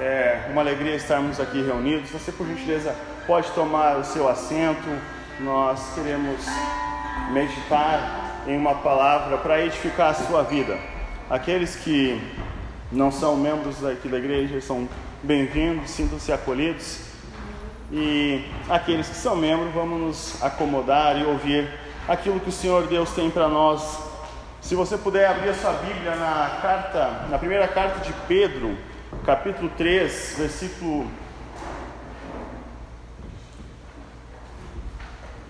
É uma alegria estarmos aqui reunidos. Você, por gentileza, pode tomar o seu assento. Nós queremos meditar em uma palavra para edificar a sua vida. Aqueles que não são membros aqui da igreja são bem-vindos, sintam-se acolhidos. E aqueles que são membros, vamos nos acomodar e ouvir aquilo que o Senhor Deus tem para nós se você puder abrir a sua Bíblia na carta, na primeira carta de Pedro, capítulo 3, versículo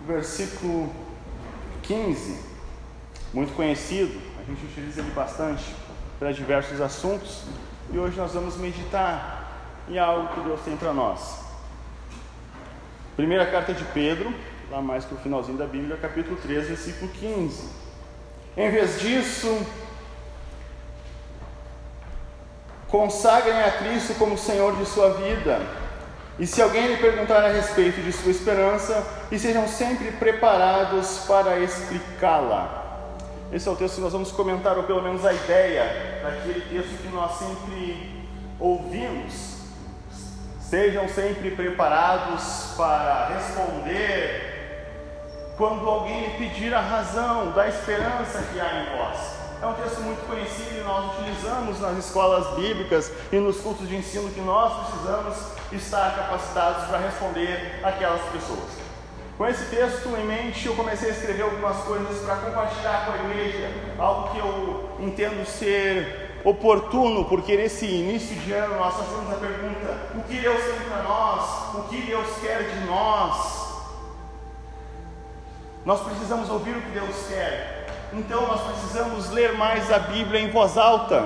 versículo 15, muito conhecido, a gente utiliza ele bastante para diversos assuntos, e hoje nós vamos meditar em algo que Deus tem para nós. Primeira carta de Pedro, lá mais para o finalzinho da Bíblia, capítulo 3, versículo 15. Em vez disso, consagrem a Cristo como Senhor de sua vida. E se alguém lhe perguntar a respeito de sua esperança, e sejam sempre preparados para explicá-la. Esse é o texto que nós vamos comentar, ou pelo menos a ideia daquele texto que nós sempre ouvimos. Sejam sempre preparados para responder quando alguém lhe pedir a razão da esperança que há em vós. É um texto muito conhecido e nós utilizamos nas escolas bíblicas e nos cursos de ensino que nós precisamos estar capacitados para responder aquelas pessoas. Com esse texto em mente, eu comecei a escrever algumas coisas para compartilhar com a igreja, algo que eu entendo ser oportuno, porque nesse início de ano nós fazemos a pergunta: o que Deus tem para nós? O que Deus quer de nós? Nós precisamos ouvir o que Deus quer. Então nós precisamos ler mais a Bíblia em voz alta.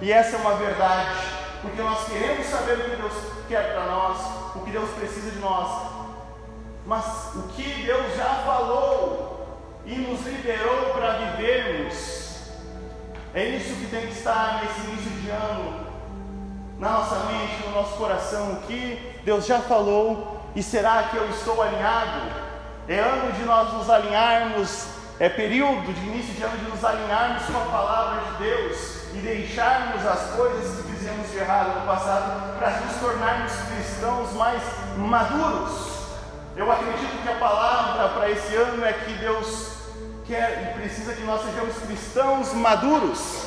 E essa é uma verdade, porque nós queremos saber o que Deus quer para nós, o que Deus precisa de nós. Mas o que Deus já falou e nos liberou para vivermos, é isso que tem que estar nesse início de ano, na nossa mente, no nosso coração. O que Deus já falou e será que eu estou alinhado? É ano de nós nos alinharmos, é período de início de ano de nos alinharmos com a palavra de Deus e deixarmos as coisas que fizemos de errado no passado para nos tornarmos cristãos mais maduros. Eu acredito que a palavra para esse ano é que Deus quer e precisa que nós sejamos cristãos maduros,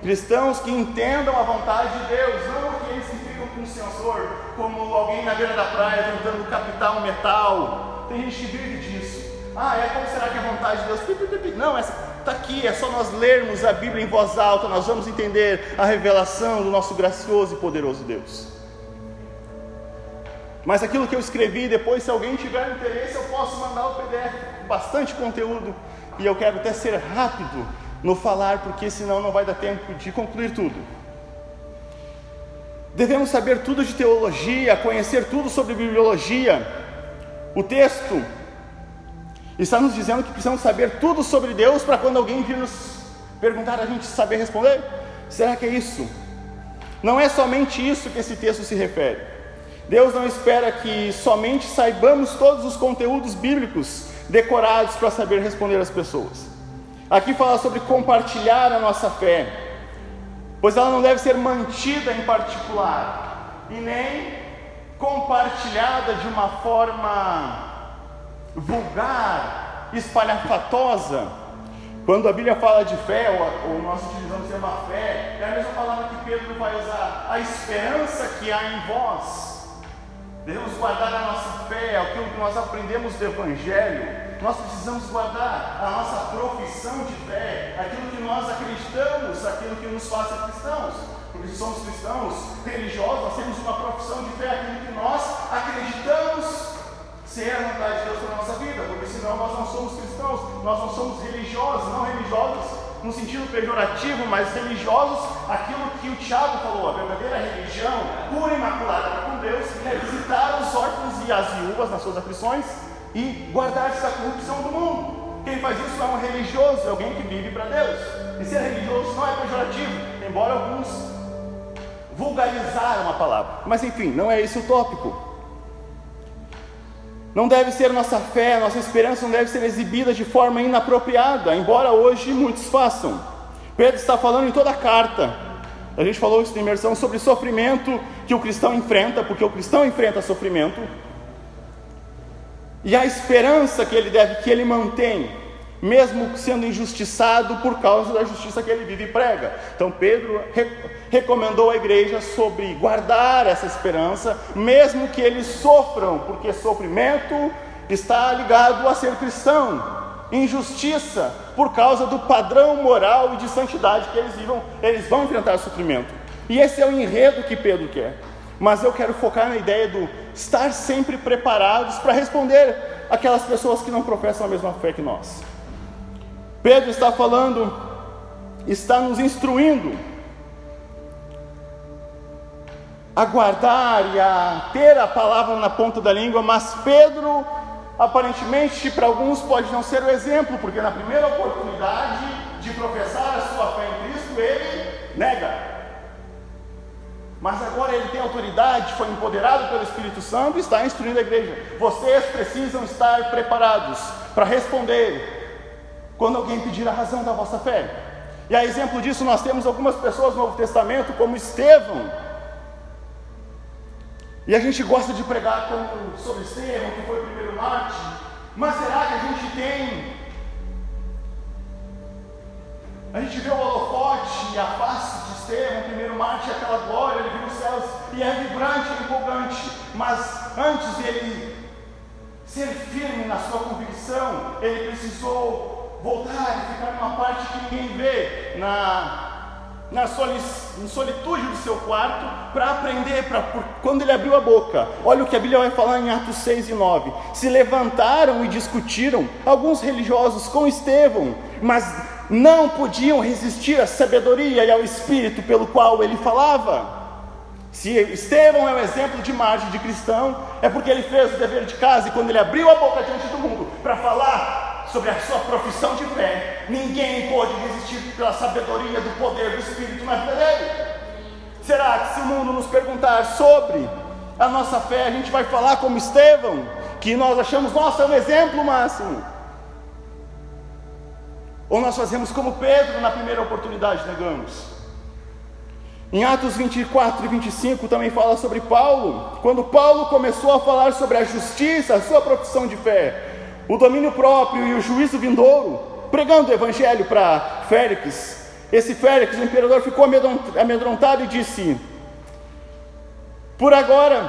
cristãos que entendam a vontade de Deus, não aqueles que ficam com o sensor, como alguém na beira da praia tentando captar um metal, tem gente que vive. Ah, é como será que é a vontade de Deus? Não, está aqui, é só nós lermos a Bíblia em voz alta, nós vamos entender a revelação do nosso gracioso e poderoso Deus. Mas aquilo que eu escrevi, depois, se alguém tiver interesse, eu posso mandar o PDF, bastante conteúdo, e eu quero até ser rápido no falar, porque senão não vai dar tempo de concluir tudo. Devemos saber tudo de teologia, conhecer tudo sobre bibliologia, o texto está nos dizendo que precisamos saber tudo sobre Deus para quando alguém vir nos perguntar a gente saber responder? Será que é isso? Não é somente isso que esse texto se refere. Deus não espera que somente saibamos todos os conteúdos bíblicos decorados para saber responder às pessoas. Aqui fala sobre compartilhar a nossa fé, pois ela não deve ser mantida em particular e nem compartilhada de uma forma vulgar, espalhafatosa. Quando a Bíblia fala de fé, ou, ou nós utilizamos uma fé, é a mesma palavra que Pedro vai usar, a esperança que há em vós. Devemos guardar a nossa fé, aquilo que nós aprendemos do Evangelho. Nós precisamos guardar a nossa profissão de fé, aquilo que nós acreditamos, aquilo que nos faz cristãos porque somos cristãos religiosos, nós temos uma profissão de fé, aquilo que nós acreditamos ser a vontade de Deus para a nossa vida, porque senão nós não somos cristãos, nós não somos religiosos, não religiosos no sentido pejorativo, mas religiosos, aquilo que o Tiago falou, a verdadeira religião, pura e imaculada para com Deus, é visitar os órfãos e as viúvas nas suas aflições e guardar-se da corrupção do mundo. Quem faz isso é um religioso, é alguém que vive para Deus. E ser religioso não é pejorativo, embora alguns vulgarizar uma palavra. Mas enfim, não é esse o tópico. Não deve ser nossa fé, nossa esperança não deve ser exibida de forma inapropriada, embora hoje muitos façam. Pedro está falando em toda a carta A gente falou isso na imersão sobre sofrimento que o cristão enfrenta, porque o cristão enfrenta sofrimento. E a esperança que ele deve, que ele mantém, mesmo sendo injustiçado por causa da justiça que ele vive e prega. Então Pedro re recomendou à igreja sobre guardar essa esperança, mesmo que eles sofram, porque sofrimento está ligado a ser cristão. Injustiça por causa do padrão moral e de santidade que eles vivam, eles vão enfrentar sofrimento. E esse é o enredo que Pedro quer. Mas eu quero focar na ideia do estar sempre preparados para responder aquelas pessoas que não professam a mesma fé que nós. Pedro está falando, está nos instruindo a guardar e a ter a palavra na ponta da língua, mas Pedro, aparentemente, para alguns pode não ser o exemplo, porque na primeira oportunidade de professar a sua fé em Cristo, ele nega. Mas agora ele tem autoridade, foi empoderado pelo Espírito Santo e está instruindo a igreja. Vocês precisam estar preparados para responder quando alguém pedir a razão da vossa fé. E a exemplo disso, nós temos algumas pessoas no Novo Testamento, como Estevão. E a gente gosta de pregar sobre Estevão, que foi o primeiro mártir. Mas será que a gente tem. A gente vê o holofote a face de Estevão, o primeiro mártir, aquela glória, ele viu os céus, e é vibrante, é empolgante. Mas antes dele ser firme na sua convicção, ele precisou voltar e ficar numa parte que ninguém vê, na, na solitude do seu quarto, para aprender, por, quando ele abriu a boca. Olha o que a Bíblia vai falar em Atos 6 e 9. Se levantaram e discutiram alguns religiosos com Estevão, mas não podiam resistir à sabedoria e ao espírito pelo qual ele falava. Se Estevão é um exemplo de margem de cristão, é porque ele fez o dever de casa e quando ele abriu a boca diante do mundo para falar sobre a sua profissão de fé, ninguém pode resistir pela sabedoria do poder do Espírito na dele. Será que se o mundo nos perguntar sobre a nossa fé, a gente vai falar como Estevão, que nós achamos, nossa, é um exemplo máximo? Ou nós fazemos como Pedro na primeira oportunidade, negamos? Em Atos 24 e 25 também fala sobre Paulo, quando Paulo começou a falar sobre a justiça, a sua profissão de fé, o domínio próprio e o juízo vindouro, pregando o evangelho para Félix. Esse Félix, o imperador, ficou amedrontado e disse: Por agora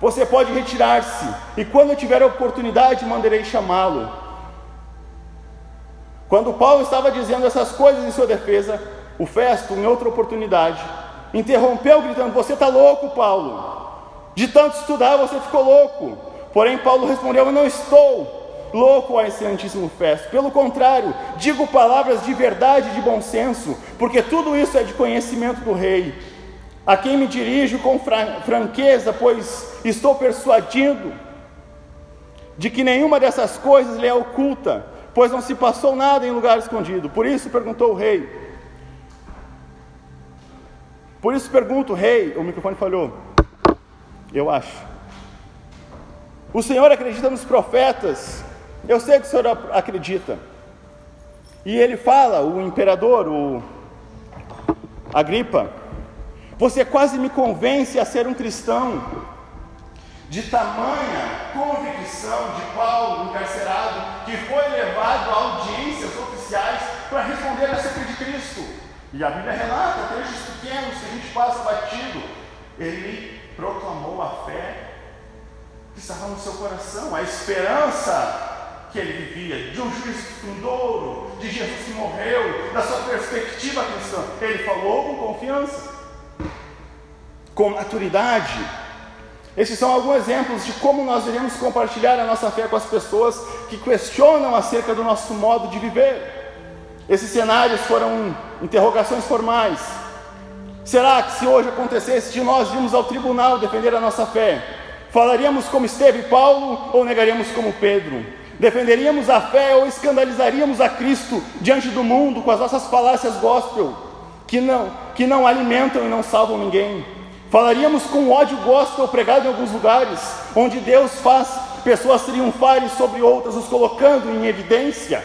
você pode retirar-se, e quando eu tiver a oportunidade, mandarei chamá-lo. Quando Paulo estava dizendo essas coisas em sua defesa, o Festo, em outra oportunidade, interrompeu, gritando: Você está louco, Paulo? De tanto estudar, você ficou louco. Porém, Paulo respondeu: Eu não estou louco a excelentíssimo festo. Pelo contrário, digo palavras de verdade e de bom senso, porque tudo isso é de conhecimento do rei, a quem me dirijo com franqueza, pois estou persuadido de que nenhuma dessas coisas lhe é oculta, pois não se passou nada em lugar escondido. Por isso perguntou o rei. Por isso pergunto, rei, o microfone falhou. Eu acho. O Senhor acredita nos profetas eu sei que o senhor acredita. E ele fala, o imperador, o Agripa, você quase me convence a ser um cristão. De tamanha convicção de Paulo, encarcerado, que foi levado a audiências oficiais para responder acerca de Cristo. E a Bíblia relata trechos pequenos que a gente passa batido. Ele proclamou a fé que estava no seu coração, a esperança que ele vivia, de um juízo vindouro, de Jesus que morreu, da sua perspectiva cristã. Ele falou com confiança, com maturidade. Esses são alguns exemplos de como nós devemos compartilhar a nossa fé com as pessoas que questionam acerca do nosso modo de viver. Esses cenários foram interrogações formais. Será que se hoje acontecesse de nós irmos ao tribunal defender a nossa fé, falaríamos como esteve Paulo ou negaríamos como Pedro? Defenderíamos a fé ou escandalizaríamos a Cristo diante do mundo com as nossas falácias gospel, que não, que não alimentam e não salvam ninguém. Falaríamos com ódio gospel pregado em alguns lugares, onde Deus faz pessoas triunfarem sobre outras, os colocando em evidência.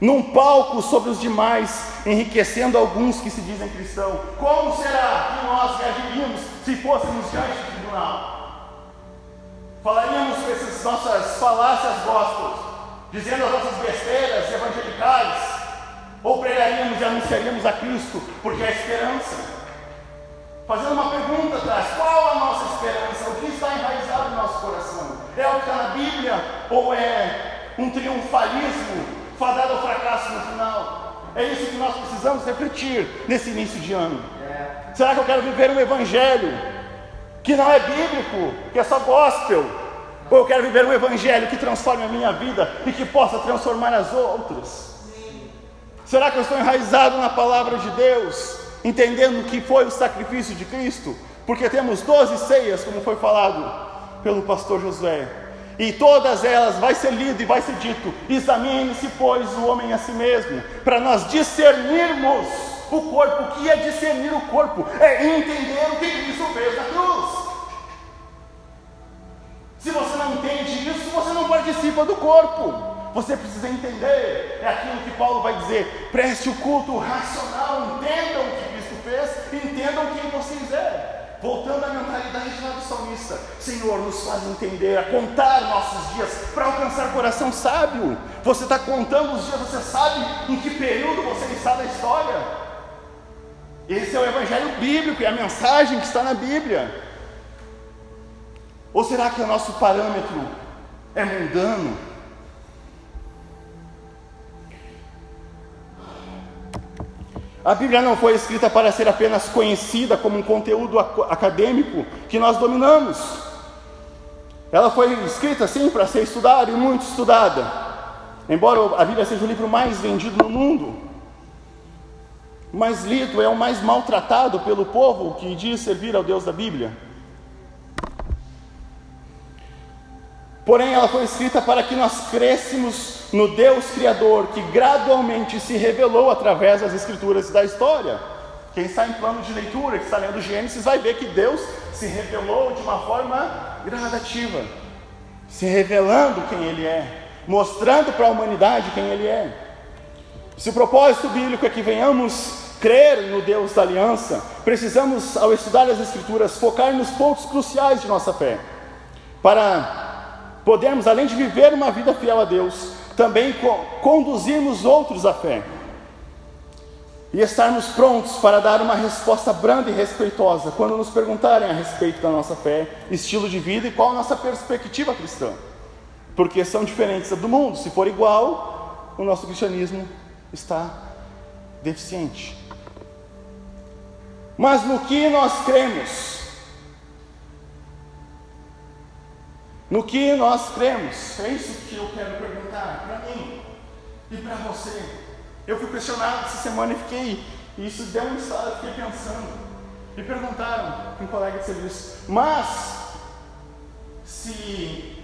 num palco sobre os demais, enriquecendo alguns que se dizem cristãos. Como será que nós reagiríamos se fôssemos diante do tribunal? Falaríamos com essas nossas falácias gospels, dizendo as nossas besteiras evangelicais, ou pregaríamos e anunciaríamos a Cristo, porque é a esperança. Fazendo uma pergunta atrás: qual a nossa esperança? O que está enraizado no nosso coração? É o que está na Bíblia ou é um triunfalismo fadado ao fracasso no final? É isso que nós precisamos refletir nesse início de ano. Será que eu quero viver um evangelho que não é bíblico, que é só gospel? Ou eu quero viver um evangelho que transforme a minha vida e que possa transformar as outras? Será que eu estou enraizado na palavra de Deus, entendendo que foi o sacrifício de Cristo? Porque temos doze ceias, como foi falado pelo pastor Josué. E todas elas vai ser lido e vai ser dito: examine-se, pois, o homem a si mesmo, para nós discernirmos o corpo. O que é discernir o corpo? É entender o que Cristo fez na cruz. Se você não entende isso, você não participa do corpo. Você precisa entender, é aquilo que Paulo vai dizer: preste o culto racional, entendam o que Cristo fez, entendam quem vocês é. Voltando à mentalidade lá do salmista, Senhor, nos faz entender, a contar nossos dias para alcançar coração sábio. Você está contando os dias, você sabe em que período você está na história. Esse é o evangelho bíblico, é a mensagem que está na Bíblia. Ou será que o nosso parâmetro é mundano? A Bíblia não foi escrita para ser apenas conhecida como um conteúdo acadêmico que nós dominamos. Ela foi escrita sim para ser estudada e muito estudada. Embora a Bíblia seja o livro mais vendido no mundo, mais lido é o mais maltratado pelo povo que diz servir ao Deus da Bíblia. Porém, ela foi escrita para que nós crescemos no Deus Criador que gradualmente se revelou através das Escrituras da história. Quem está em plano de leitura, que está lendo Gênesis, vai ver que Deus se revelou de uma forma gradativa, se revelando quem Ele é, mostrando para a humanidade quem Ele é. Se o propósito bíblico é que venhamos crer no Deus da aliança, precisamos, ao estudar as Escrituras, focar nos pontos cruciais de nossa fé, para podermos, além de viver uma vida fiel a Deus, também conduzirmos outros à fé e estarmos prontos para dar uma resposta branda e respeitosa quando nos perguntarem a respeito da nossa fé, estilo de vida e qual a nossa perspectiva cristã, porque são diferentes do mundo. Se for igual, o nosso cristianismo está deficiente. Mas no que nós cremos? no que nós cremos. É isso que eu quero perguntar para mim e para você. Eu fui questionado essa semana e fiquei, e isso deu um estado, eu fiquei pensando. Me perguntaram, um colega de serviço, mas se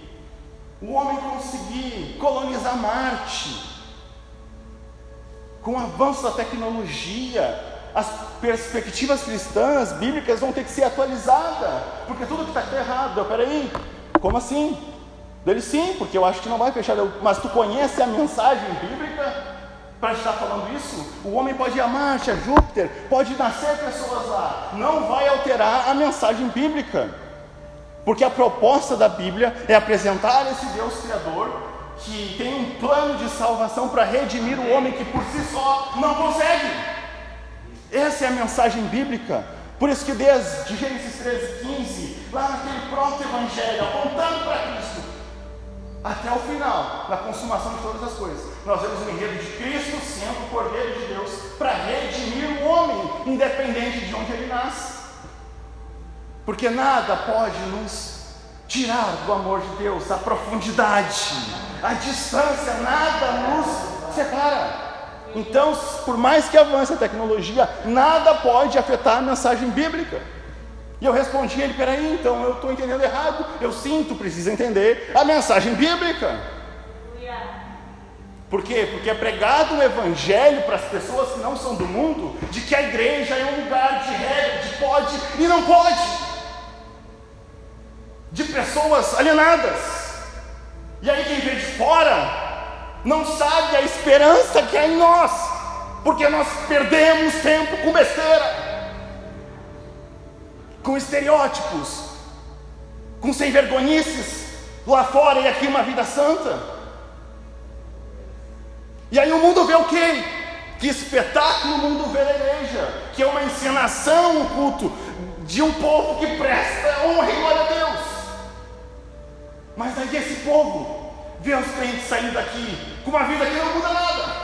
o homem conseguir colonizar Marte, com o avanço da tecnologia, as perspectivas cristãs, bíblicas vão ter que ser atualizadas, porque tudo que está errado, peraí, como assim? Dele sim, porque eu acho que não vai fechar. Mas tu conhece a mensagem bíblica para estar falando isso? O homem pode ir a Marte, a Júpiter, pode nascer pessoas lá, não vai alterar a mensagem bíblica. Porque a proposta da Bíblia é apresentar esse Deus Criador que tem um plano de salvação para redimir o homem que por si só não consegue. Essa é a mensagem bíblica. Por isso que desde Gênesis 13, 15, lá naquele próprio Evangelho, apontando para Cristo, até o final, na consumação de todas as coisas, nós vemos o enredo de Cristo sendo o Cordeiro de Deus para redimir o homem, independente de onde ele nasce. Porque nada pode nos tirar do amor de Deus, a profundidade, a distância, nada nos separa. Então, por mais que avance a tecnologia, nada pode afetar a mensagem bíblica. E eu respondi a ele: peraí, então eu estou entendendo errado. Eu sinto, preciso entender a mensagem bíblica. Por quê? Porque é pregado o evangelho para as pessoas que não são do mundo, de que a igreja é um lugar de regra, de pode e não pode, de pessoas alienadas. E aí quem vem de fora não sabe a esperança que há em nós, porque nós perdemos tempo com besteira, com estereótipos, com sem vergonhices, lá fora e aqui uma vida santa. E aí o mundo vê o quê? Que espetáculo o mundo vê na igreja, que é uma encenação, o culto de um povo que presta honra e glória a Deus. Mas aí esse povo vê os crentes saindo daqui com uma vida que não muda nada.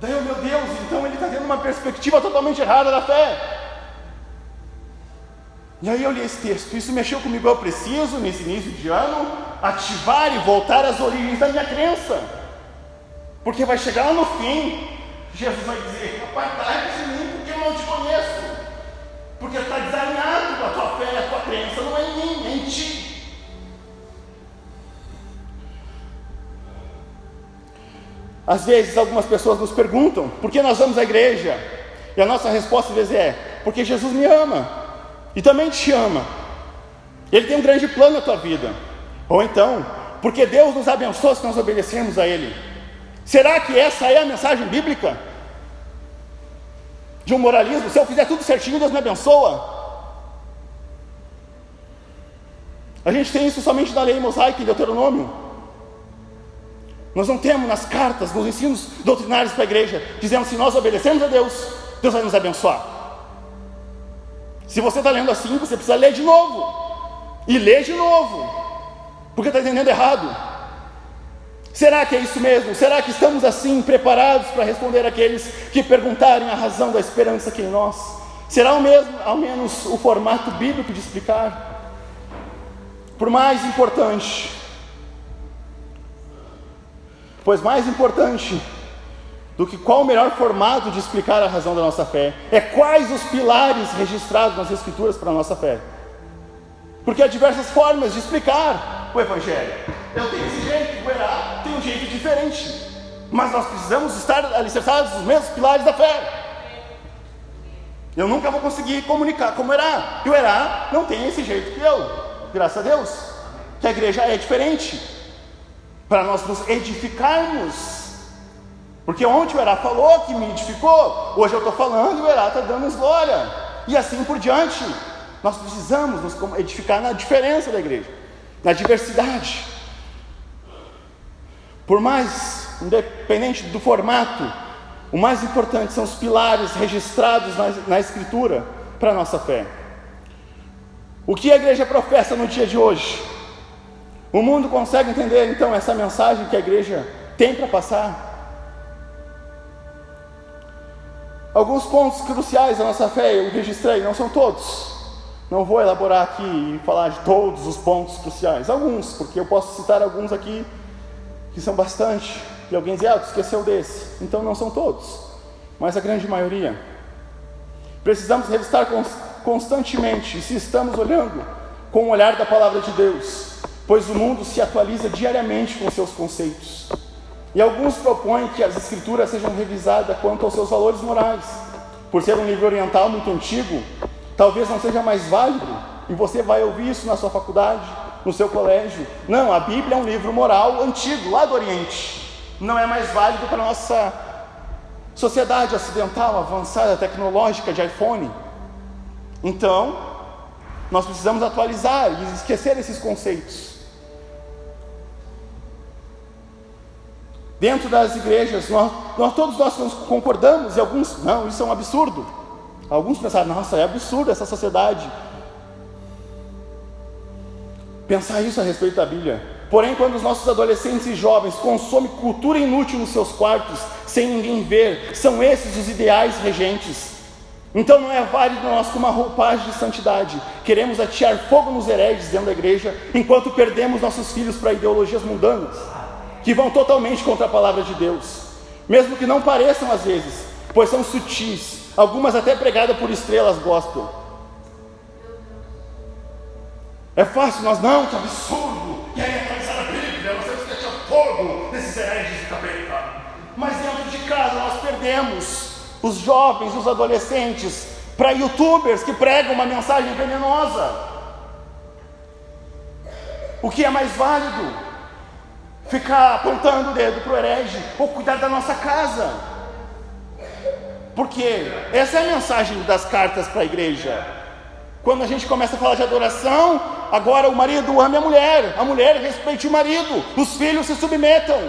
Daí, oh meu Deus, então ele está tendo uma perspectiva totalmente errada da fé. E aí eu li esse texto, isso mexeu comigo. Eu preciso, nesse início de ano, ativar e voltar às origens da minha crença. Porque vai chegar lá no fim, Jesus vai dizer: Apartai Às vezes algumas pessoas nos perguntam por que nós vamos à igreja? E a nossa resposta às vezes é: porque Jesus me ama e também te ama. Ele tem um grande plano na tua vida. Ou então, porque Deus nos abençoa se nós obedecermos a Ele. Será que essa é a mensagem bíblica? De um moralismo? Se eu fizer tudo certinho, Deus me abençoa? A gente tem isso somente na lei mosaica em Deuteronômio. Nós não temos nas cartas, nos ensinos doutrinários para a igreja, dizendo se nós obedecemos a Deus, Deus vai nos abençoar. Se você está lendo assim, você precisa ler de novo. E ler de novo. Porque está entendendo errado. Será que é isso mesmo? Será que estamos assim preparados para responder aqueles que perguntarem a razão da esperança que em nós? Será o mesmo, ao menos o formato bíblico de explicar? Por mais importante, pois mais importante do que qual o melhor formato de explicar a razão da nossa fé. É quais os pilares registrados nas Escrituras para a nossa fé. Porque há diversas formas de explicar o Evangelho. Eu tenho esse jeito, o Erá tem um jeito diferente. Mas nós precisamos estar alicerçados nos mesmos pilares da fé. Eu nunca vou conseguir comunicar como Erá. E o Erá não tem esse jeito que eu. Graças a Deus. Que a igreja é diferente. Para nós nos edificarmos porque ontem o Herá falou que me edificou, hoje eu estou falando e o Herá está dando glória. E assim por diante. Nós precisamos nos edificar na diferença da igreja, na diversidade. Por mais, independente do formato, o mais importante são os pilares registrados na, na Escritura para a nossa fé. O que a igreja professa no dia de hoje? O mundo consegue entender então essa mensagem que a igreja tem para passar? Alguns pontos cruciais da nossa fé eu registrei, não são todos. Não vou elaborar aqui e falar de todos os pontos cruciais. Alguns, porque eu posso citar alguns aqui que são bastante. E alguém diz, ah, tu esqueceu desse. Então não são todos, mas a grande maioria. Precisamos revistar constantemente, se estamos olhando com o olhar da palavra de Deus, pois o mundo se atualiza diariamente com seus conceitos. E alguns propõem que as escrituras sejam revisadas quanto aos seus valores morais. Por ser um livro oriental muito antigo, talvez não seja mais válido, e você vai ouvir isso na sua faculdade, no seu colégio. Não, a Bíblia é um livro moral antigo, lá do Oriente. Não é mais válido para a nossa sociedade ocidental, avançada, tecnológica, de iPhone. Então, nós precisamos atualizar e esquecer esses conceitos. Dentro das igrejas, nós, nós, todos nós concordamos, e alguns, não, isso é um absurdo. Alguns pensaram, nossa, é absurdo essa sociedade. Pensar isso a respeito da Bíblia. Porém, quando os nossos adolescentes e jovens consomem cultura inútil nos seus quartos, sem ninguém ver, são esses os ideais regentes. Então não é válido nós com uma roupagem de santidade. Queremos atear fogo nos hereges dentro da igreja, enquanto perdemos nossos filhos para ideologias mundanas que vão totalmente contra a palavra de Deus, mesmo que não pareçam às vezes, pois são sutis, algumas até pregadas por estrelas gospel. É fácil, nós não, que absurdo, e aí atualizar a Bíblia, nós temos que deixar fogo nesses hereges de capeta. Mas dentro de casa nós perdemos os jovens, os adolescentes, para youtubers que pregam uma mensagem venenosa. O que é mais válido? Ficar apontando o dedo para o herege ou cuidar da nossa casa. Porque essa é a mensagem das cartas para a igreja. Quando a gente começa a falar de adoração, agora o marido ame a mulher, a mulher respeite o marido, os filhos se submetam.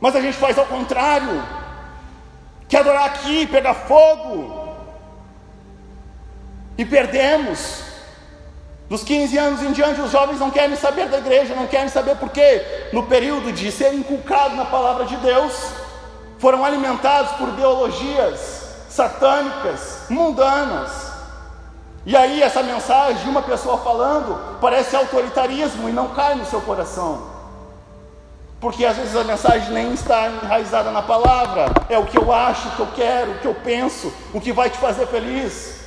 Mas a gente faz ao contrário. Quer adorar aqui, pegar fogo. E perdemos. Dos 15 anos em diante, os jovens não querem saber da igreja, não querem saber por quê. No período de ser inculcado na palavra de Deus, foram alimentados por ideologias satânicas, mundanas. E aí, essa mensagem de uma pessoa falando parece autoritarismo e não cai no seu coração. Porque às vezes a mensagem nem está enraizada na palavra, é o que eu acho, o que eu quero, o que eu penso, o que vai te fazer feliz.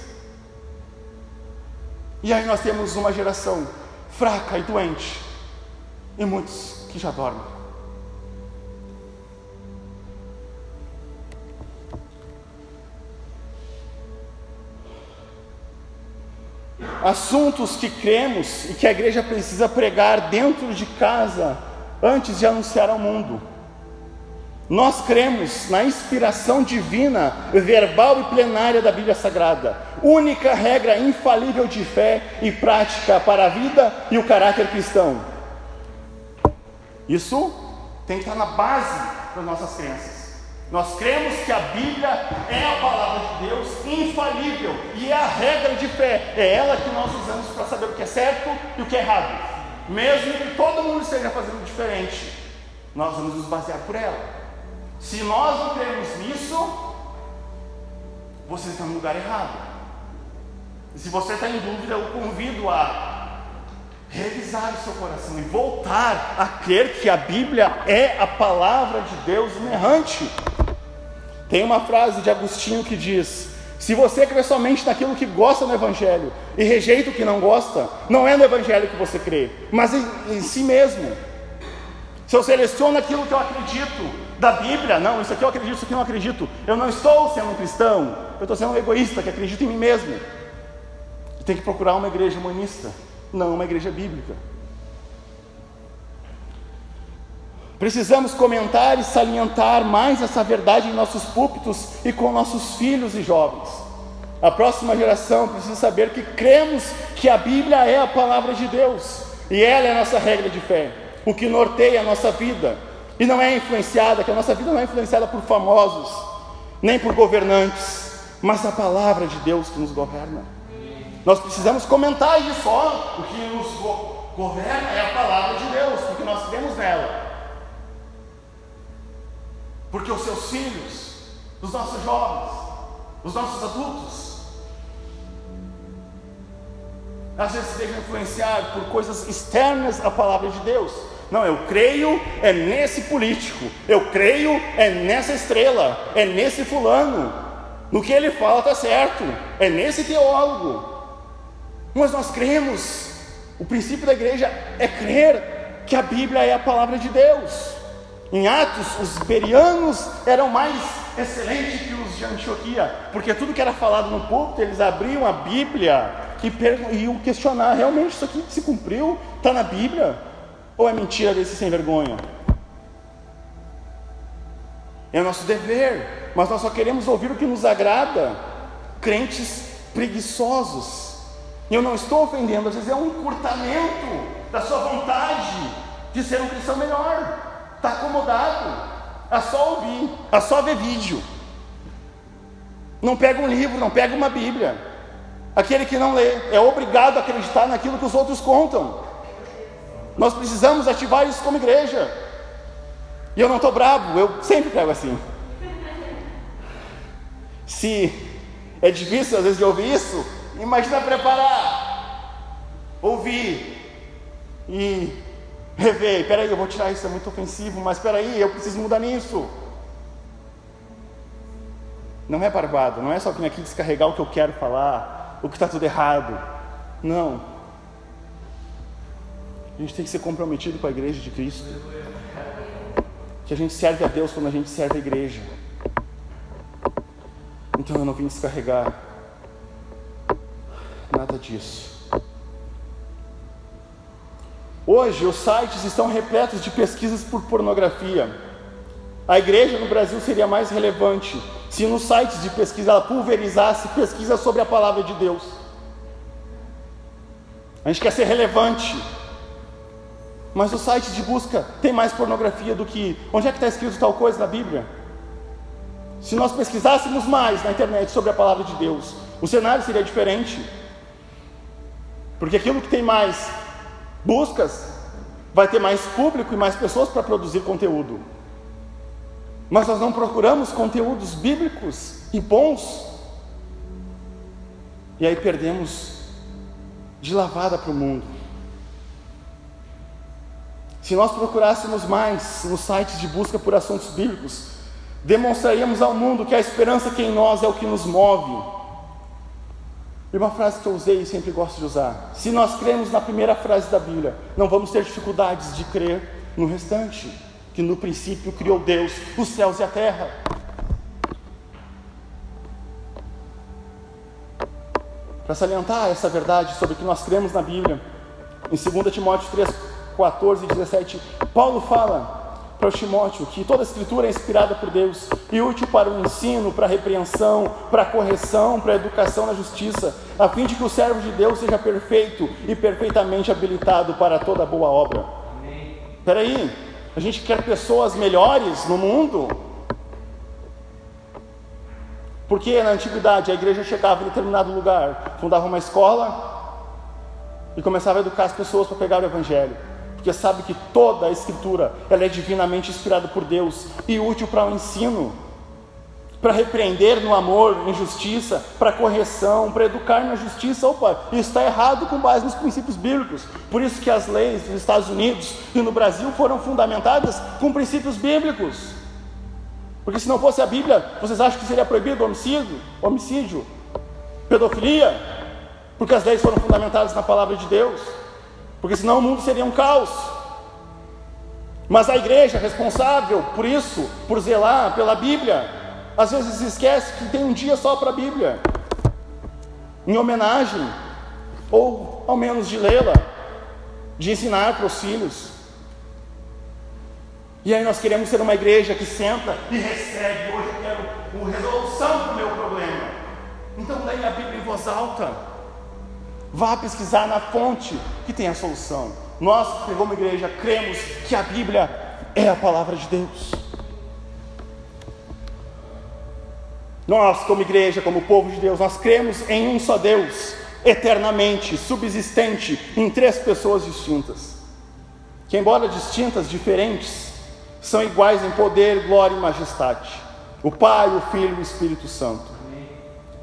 E aí nós temos uma geração fraca e doente, e muitos que já dormem. Assuntos que cremos e que a igreja precisa pregar dentro de casa antes de anunciar ao mundo. Nós cremos na inspiração divina, verbal e plenária da Bíblia Sagrada, única regra infalível de fé e prática para a vida e o caráter cristão. Isso tem que estar na base das nossas crenças. Nós cremos que a Bíblia é a palavra de Deus infalível e é a regra de fé, é ela que nós usamos para saber o que é certo e o que é errado, mesmo que todo mundo esteja fazendo diferente, nós vamos nos basear por ela. Se nós não cremos nisso, você está no lugar errado. E se você está em dúvida, eu convido a revisar o seu coração e voltar a crer que a Bíblia é a palavra de Deus inerrante. Tem uma frase de Agostinho que diz: Se você crê somente naquilo que gosta no Evangelho e rejeita o que não gosta, não é no Evangelho que você crê, mas em, em si mesmo. Se eu seleciono aquilo que eu acredito da Bíblia, não, isso aqui eu acredito, isso aqui eu não acredito. Eu não estou sendo um cristão, eu estou sendo um egoísta que acredita em mim mesmo. Tem que procurar uma igreja humanista, não uma igreja bíblica. Precisamos comentar e salientar mais essa verdade em nossos púlpitos e com nossos filhos e jovens. A próxima geração precisa saber que cremos que a Bíblia é a palavra de Deus e ela é a nossa regra de fé, o que norteia a nossa vida, e não é influenciada, que a nossa vida não é influenciada por famosos, nem por governantes, mas a palavra de Deus que nos governa. Nós precisamos comentar isso, só o que nos governa é a palavra de Deus, porque nós cremos nela. Porque os seus filhos, os nossos jovens, os nossos adultos, às vezes se deixam influenciar por coisas externas à palavra de Deus. Não, eu creio é nesse político, eu creio é nessa estrela, é nesse fulano. No que ele fala está certo, é nesse teólogo. Mas nós cremos, o princípio da igreja é crer que a Bíblia é a palavra de Deus. Em Atos, os berianos eram mais excelentes que os de Antioquia, porque tudo que era falado no púlpito, eles abriam a Bíblia e iam questionar: realmente isso aqui se cumpriu? Está na Bíblia? Ou é mentira desse sem vergonha? É nosso dever, mas nós só queremos ouvir o que nos agrada. Crentes preguiçosos. E eu não estou ofendendo, às vezes é um encurtamento da sua vontade de ser um cristão melhor. Está acomodado. É só ouvir, é só ver vídeo. Não pega um livro, não pega uma Bíblia. Aquele que não lê é obrigado a acreditar naquilo que os outros contam. Nós precisamos ativar isso como igreja. E eu não estou bravo, eu sempre pego assim. Se é difícil às vezes de ouvir isso, imagina preparar, ouvir e rever. Espera aí, eu vou tirar isso, é muito ofensivo, mas espera aí, eu preciso mudar nisso. Não é barbado, não é só vir aqui descarregar o que eu quero falar, o que está tudo errado. Não. A gente tem que ser comprometido com a igreja de Cristo. Que a gente serve a Deus quando a gente serve a igreja. Então eu não vim descarregar nada disso. Hoje os sites estão repletos de pesquisas por pornografia. A igreja no Brasil seria mais relevante se nos sites de pesquisa ela pulverizasse pesquisa sobre a palavra de Deus. A gente quer ser relevante, mas os sites de busca tem mais pornografia do que onde é que está escrito tal coisa na Bíblia? Se nós pesquisássemos mais na internet sobre a palavra de Deus, o cenário seria diferente. Porque aquilo que tem mais buscas vai ter mais público e mais pessoas para produzir conteúdo. Mas nós não procuramos conteúdos bíblicos e bons. E aí perdemos de lavada para o mundo. Se nós procurássemos mais nos sites de busca por assuntos bíblicos, demonstraríamos ao mundo que a esperança que em nós é o que nos move e uma frase que eu usei e sempre gosto de usar: se nós cremos na primeira frase da Bíblia, não vamos ter dificuldades de crer no restante, que no princípio criou Deus os céus e a terra. Para salientar essa verdade sobre que nós cremos na Bíblia, em 2 Timóteo 3, 14 e 17, Paulo fala para Timóteo que toda a escritura é inspirada por Deus e útil para o ensino, para a repreensão, para a correção, para a educação na justiça, a fim de que o servo de Deus seja perfeito e perfeitamente habilitado para toda boa obra. Espera aí, a gente quer pessoas melhores no mundo? Porque na antiguidade a igreja chegava em determinado lugar, fundava uma escola e começava a educar as pessoas para pegar o evangelho porque sabe que toda a escritura ela é divinamente inspirada por Deus e útil para o ensino, para repreender no amor, em justiça, para correção, para educar na justiça. Opa, isso está errado com base nos princípios bíblicos. Por isso que as leis nos Estados Unidos e no Brasil foram fundamentadas com princípios bíblicos. Porque se não fosse a Bíblia, vocês acham que seria proibido homicídio, homicídio, pedofilia? Porque as leis foram fundamentadas na palavra de Deus porque senão o mundo seria um caos. Mas a igreja responsável por isso, por zelar pela Bíblia, às vezes esquece que tem um dia só para a Bíblia, em homenagem, ou ao menos de lê-la, de ensinar para os filhos. E aí nós queremos ser uma igreja que senta e recebe, hoje eu quero uma resolução para o meu problema. Então daí a Bíblia em voz alta. Vá pesquisar na fonte que tem a solução. Nós, como igreja, cremos que a Bíblia é a palavra de Deus. Nós, como igreja, como povo de Deus, nós cremos em um só Deus, eternamente subsistente em três pessoas distintas, que, embora distintas, diferentes, são iguais em poder, glória e majestade: o Pai, o Filho e o Espírito Santo.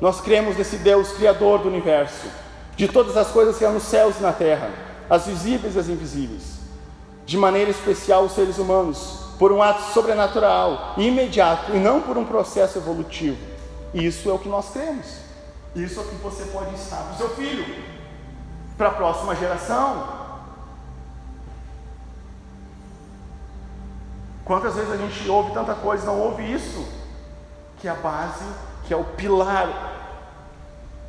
Nós cremos nesse Deus, Criador do universo de todas as coisas que há nos céus e na terra, as visíveis e as invisíveis. De maneira especial os seres humanos, por um ato sobrenatural e imediato, e não por um processo evolutivo. Isso é o que nós cremos. Isso é o que você pode ensinar para o seu filho, para a próxima geração. Quantas vezes a gente ouve tanta coisa, não ouve isso? Que é a base, que é o pilar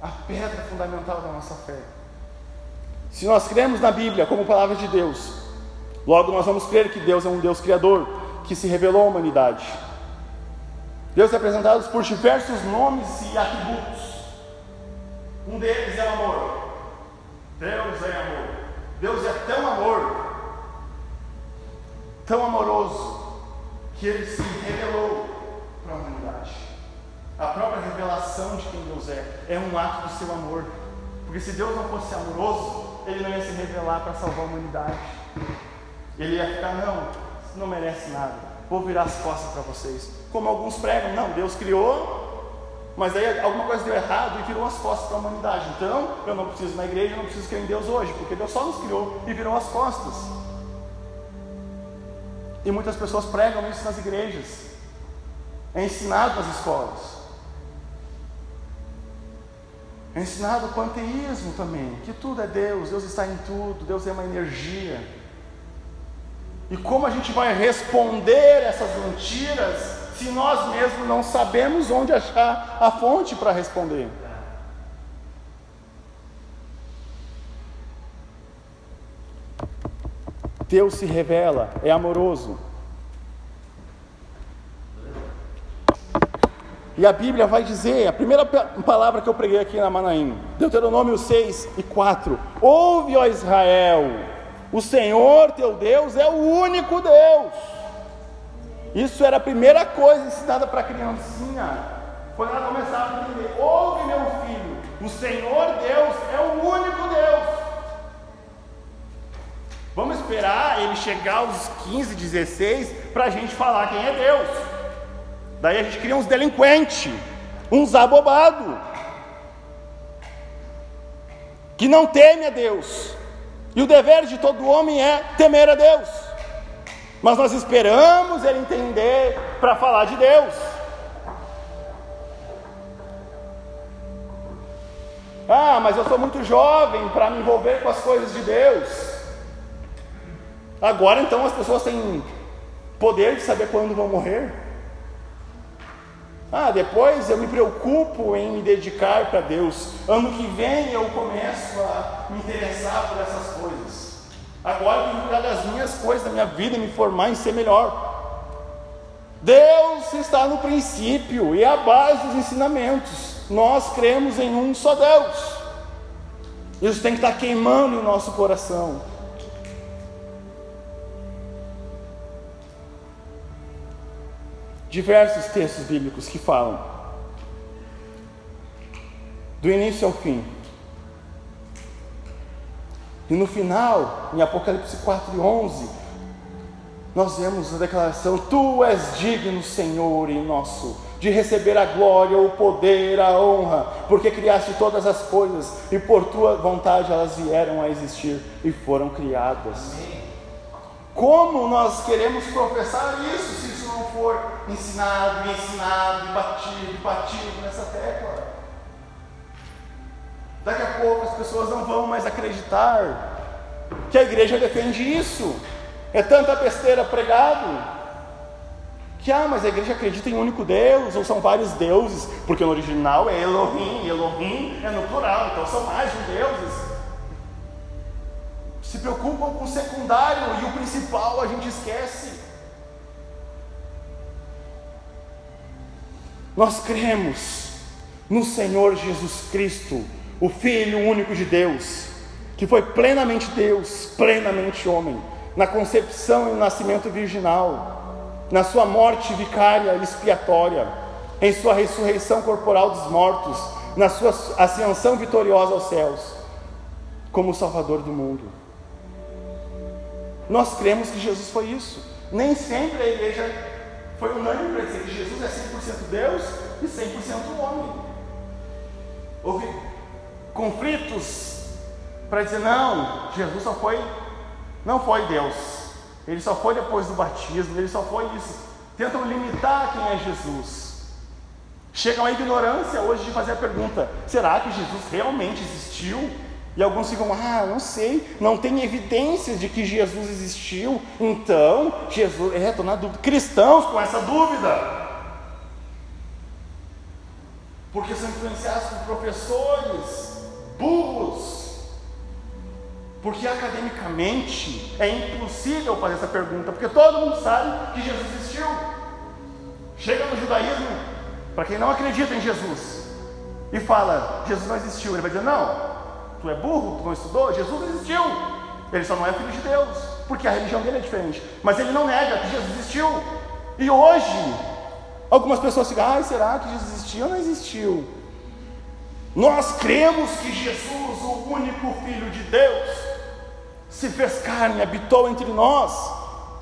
a pedra fundamental da nossa fé. Se nós cremos na Bíblia como palavra de Deus, logo nós vamos crer que Deus é um Deus criador que se revelou à humanidade. Deus é apresentado por diversos nomes e atributos. Um deles é o amor. Deus é amor. Deus é tão amor, tão amoroso, que ele se revelou para a humanidade. A própria revelação de quem Deus é é um ato do seu amor. Porque se Deus não fosse amoroso, ele não ia se revelar para salvar a humanidade. Ele ia ficar, não, não merece nada, vou virar as costas para vocês. Como alguns pregam, não, Deus criou, mas aí alguma coisa deu errado e virou as costas para a humanidade. Então, eu não preciso na igreja, eu não preciso crer em Deus hoje, porque Deus só nos criou e virou as costas. E muitas pessoas pregam isso nas igrejas, é ensinado nas escolas. É ensinado o panteísmo também, que tudo é Deus, Deus está em tudo, Deus é uma energia. E como a gente vai responder essas mentiras se nós mesmos não sabemos onde achar a fonte para responder? Deus se revela, é amoroso. E a Bíblia vai dizer, a primeira palavra que eu preguei aqui na Manaim, Deuteronômio 6 e 4: Ouve, ó Israel, o Senhor teu Deus é o único Deus. Isso era a primeira coisa ensinada para a criancinha, quando ela começava a entender: Ouve, meu filho, o Senhor Deus é o único Deus. Vamos esperar ele chegar aos 15, 16 para a gente falar quem é Deus. Daí a gente cria uns delinquentes, uns abobados, que não teme a Deus. E o dever de todo homem é temer a Deus. Mas nós esperamos ele entender para falar de Deus. Ah, mas eu sou muito jovem para me envolver com as coisas de Deus. Agora então as pessoas têm poder de saber quando vão morrer. Ah, depois eu me preocupo em me dedicar para Deus. Ano que vem eu começo a me interessar por essas coisas. Agora eu tenho que cuidar das minhas coisas, da minha vida, me formar em ser melhor. Deus está no princípio e é a base dos ensinamentos. Nós cremos em um só Deus. Isso tem que estar queimando em nosso coração. Diversos textos bíblicos que falam do início ao fim. E no final, em Apocalipse 4 e 11, nós vemos a declaração: Tu és digno, Senhor e nosso, de receber a glória, o poder, a honra, porque criaste todas as coisas e por tua vontade elas vieram a existir e foram criadas. Como nós queremos professar isso se não for ensinado, ensinado, batido, batido nessa tecla? Daqui a pouco as pessoas não vão mais acreditar que a igreja defende isso. É tanta besteira pregado que ah, mas a igreja acredita em um único Deus, ou são vários deuses, porque no original é Elohim, Elohim é no plural, então são mais de deuses se preocupam com o secundário e o principal a gente esquece. Nós cremos no Senhor Jesus Cristo, o Filho único de Deus, que foi plenamente Deus, plenamente homem, na concepção e no nascimento virginal, na sua morte vicária e expiatória, em sua ressurreição corporal dos mortos, na sua ascensão vitoriosa aos céus, como Salvador do mundo. Nós cremos que Jesus foi isso. Nem sempre a igreja foi unânime para dizer que Jesus é 100% Deus e 100% homem. Houve conflitos para dizer não, Jesus só foi, não foi Deus. Ele só foi depois do batismo, ele só foi isso. Tentam limitar quem é Jesus. Chegam à ignorância hoje de fazer a pergunta: será que Jesus realmente existiu? E alguns ficam, ah, não sei, não tem evidências de que Jesus existiu, então Jesus, é, estou na dúvida. Cristãos com essa dúvida, porque são influenciados por professores burros, porque academicamente é impossível fazer essa pergunta, porque todo mundo sabe que Jesus existiu. Chega no judaísmo, para quem não acredita em Jesus, e fala, Jesus não existiu, ele vai dizer, não, Tu é burro? Tu não estudou? Jesus existiu. Ele só não é filho de Deus, porque a religião dele é diferente. Mas ele não nega que Jesus existiu. E hoje, algumas pessoas ficam, ai, será que Jesus existiu ou não existiu? Nós cremos que Jesus, o único Filho de Deus, se fez carne, habitou entre nós,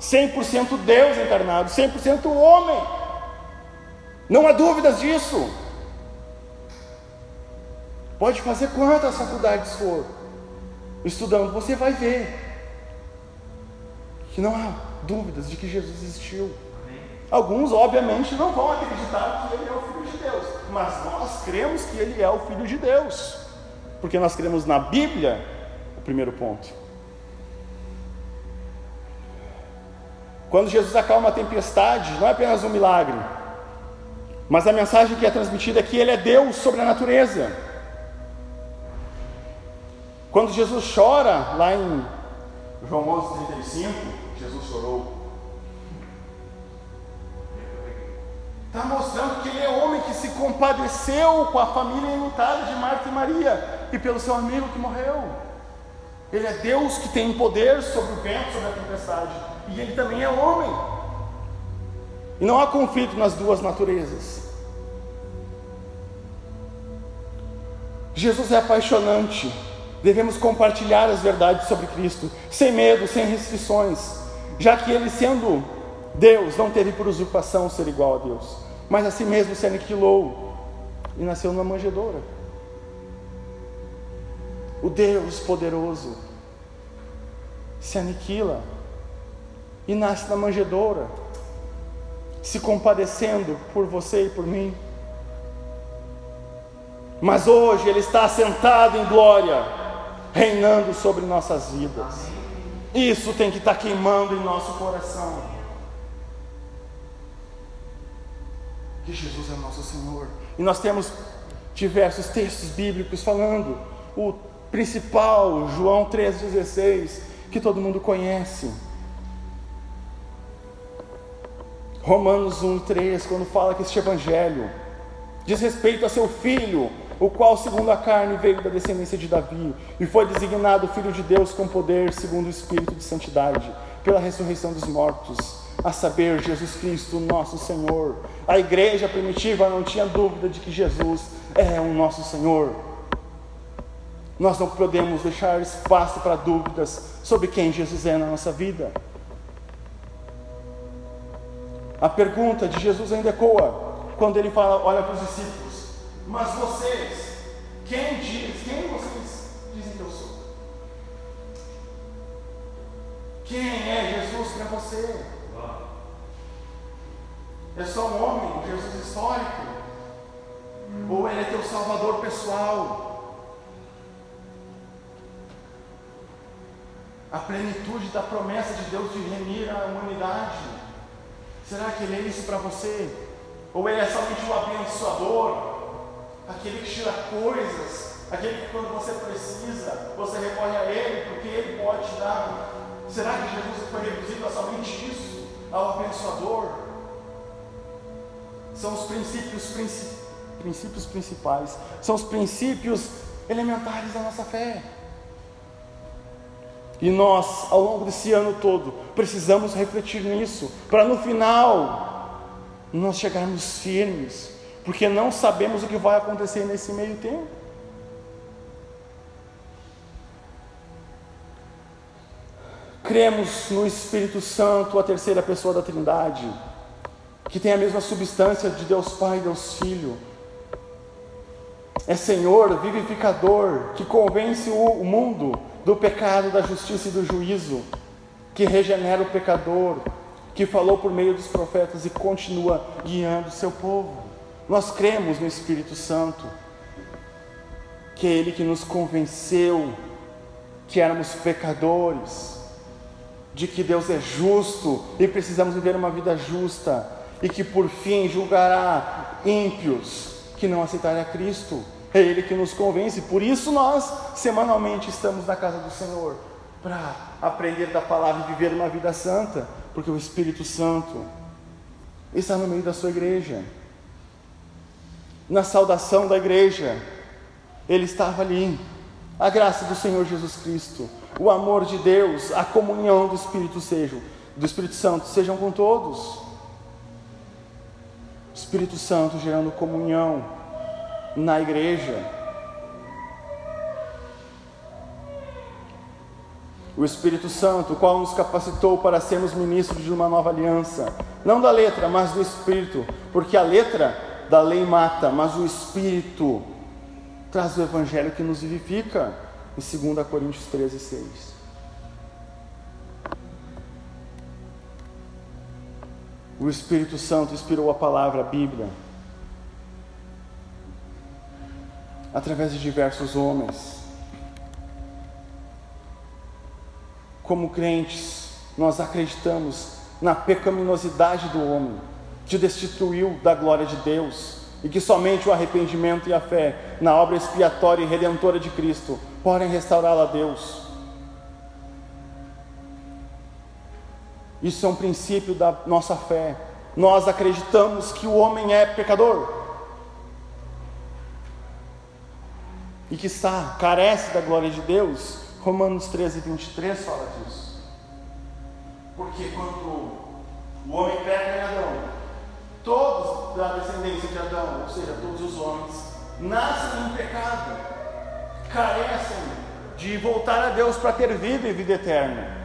100% Deus encarnado, 100% homem. Não há dúvidas disso. Pode fazer quantas faculdades for estudando, você vai ver que não há dúvidas de que Jesus existiu. Alguns, obviamente, não vão acreditar que ele é o Filho de Deus, mas nós cremos que ele é o Filho de Deus, porque nós cremos na Bíblia, o primeiro ponto. Quando Jesus acalma a tempestade, não é apenas um milagre, mas a mensagem que é transmitida é que Ele é Deus sobre a natureza. Quando Jesus chora lá em João 11, 35, Jesus chorou. Está mostrando que ele é homem que se compadeceu com a família enlutada de Marta e Maria e pelo seu amigo que morreu. Ele é Deus que tem poder sobre o vento, sobre a tempestade. E ele também é homem. E não há conflito nas duas naturezas. Jesus é apaixonante. Devemos compartilhar as verdades sobre Cristo, sem medo, sem restrições, já que ele, sendo Deus, não teve por usurpação ser igual a Deus, mas a si mesmo se aniquilou e nasceu numa manjedoura. O Deus poderoso se aniquila e nasce na manjedoura, se compadecendo por você e por mim. Mas hoje Ele está sentado em glória, reinando sobre nossas vidas. Isso tem que estar queimando em nosso coração. Que Jesus é nosso Senhor. E nós temos diversos textos bíblicos falando. O principal, João 3,16, que todo mundo conhece. Romanos 1,3, quando fala que este Evangelho diz respeito a seu filho, o qual, segundo a carne, veio da descendência de Davi, e foi designado Filho de Deus com poder, segundo o Espírito de Santidade, pela ressurreição dos mortos, a saber, Jesus Cristo, nosso Senhor. A igreja primitiva não tinha dúvida de que Jesus é o nosso Senhor. Nós não podemos deixar espaço para dúvidas sobre quem Jesus é na nossa vida. A pergunta de Jesus ainda ecoa quando ele fala, olha para os discípulos mas vocês, quem diz, quem vocês dizem que eu sou? Quem é Jesus para você? É só um homem, Jesus histórico? Ou ele é teu salvador pessoal? A plenitude da promessa de Deus de remir a humanidade? Será que ele é isso para você? Ou ele é somente um abençoador? Aquele que tira coisas, aquele que quando você precisa, você recorre a Ele, porque Ele pode te dar. Será que Jesus foi reduzido a somente isso? Ao abençoador? São os princípios, princípios principais, são os princípios elementares da nossa fé. E nós, ao longo desse ano todo, precisamos refletir nisso, para no final nós chegarmos firmes, porque não sabemos o que vai acontecer nesse meio tempo. Cremos no Espírito Santo, a terceira pessoa da Trindade, que tem a mesma substância de Deus Pai e Deus Filho. É Senhor, vivificador, que convence o mundo do pecado, da justiça e do juízo, que regenera o pecador, que falou por meio dos profetas e continua guiando o seu povo. Nós cremos no Espírito Santo, que é Ele que nos convenceu que éramos pecadores, de que Deus é justo e precisamos viver uma vida justa, e que por fim julgará ímpios que não aceitarem a Cristo. É Ele que nos convence, por isso nós semanalmente estamos na casa do Senhor para aprender da palavra e viver uma vida santa, porque o Espírito Santo está no meio da sua igreja na saudação da igreja, ele estava ali. A graça do Senhor Jesus Cristo, o amor de Deus, a comunhão do Espírito sejam, do Espírito Santo sejam com todos. Espírito Santo gerando comunhão na igreja. O Espírito Santo, qual nos capacitou para sermos ministros de uma nova aliança, não da letra, mas do Espírito, porque a letra da lei mata, mas o Espírito traz o Evangelho que nos vivifica, em 2 Coríntios 13, 6. O Espírito Santo inspirou a palavra, a Bíblia, através de diversos homens. Como crentes, nós acreditamos na pecaminosidade do homem te destituiu da glória de Deus e que somente o arrependimento e a fé na obra expiatória e redentora de Cristo podem restaurá-la a Deus. Isso é um princípio da nossa fé. Nós acreditamos que o homem é pecador. E que está, carece da glória de Deus. Romanos 13, 23 fala disso. Porque quando o homem peca em Adão, todos da descendência de Adão, ou seja, todos os homens, nascem em pecado, carecem de voltar a Deus para ter vida e vida eterna.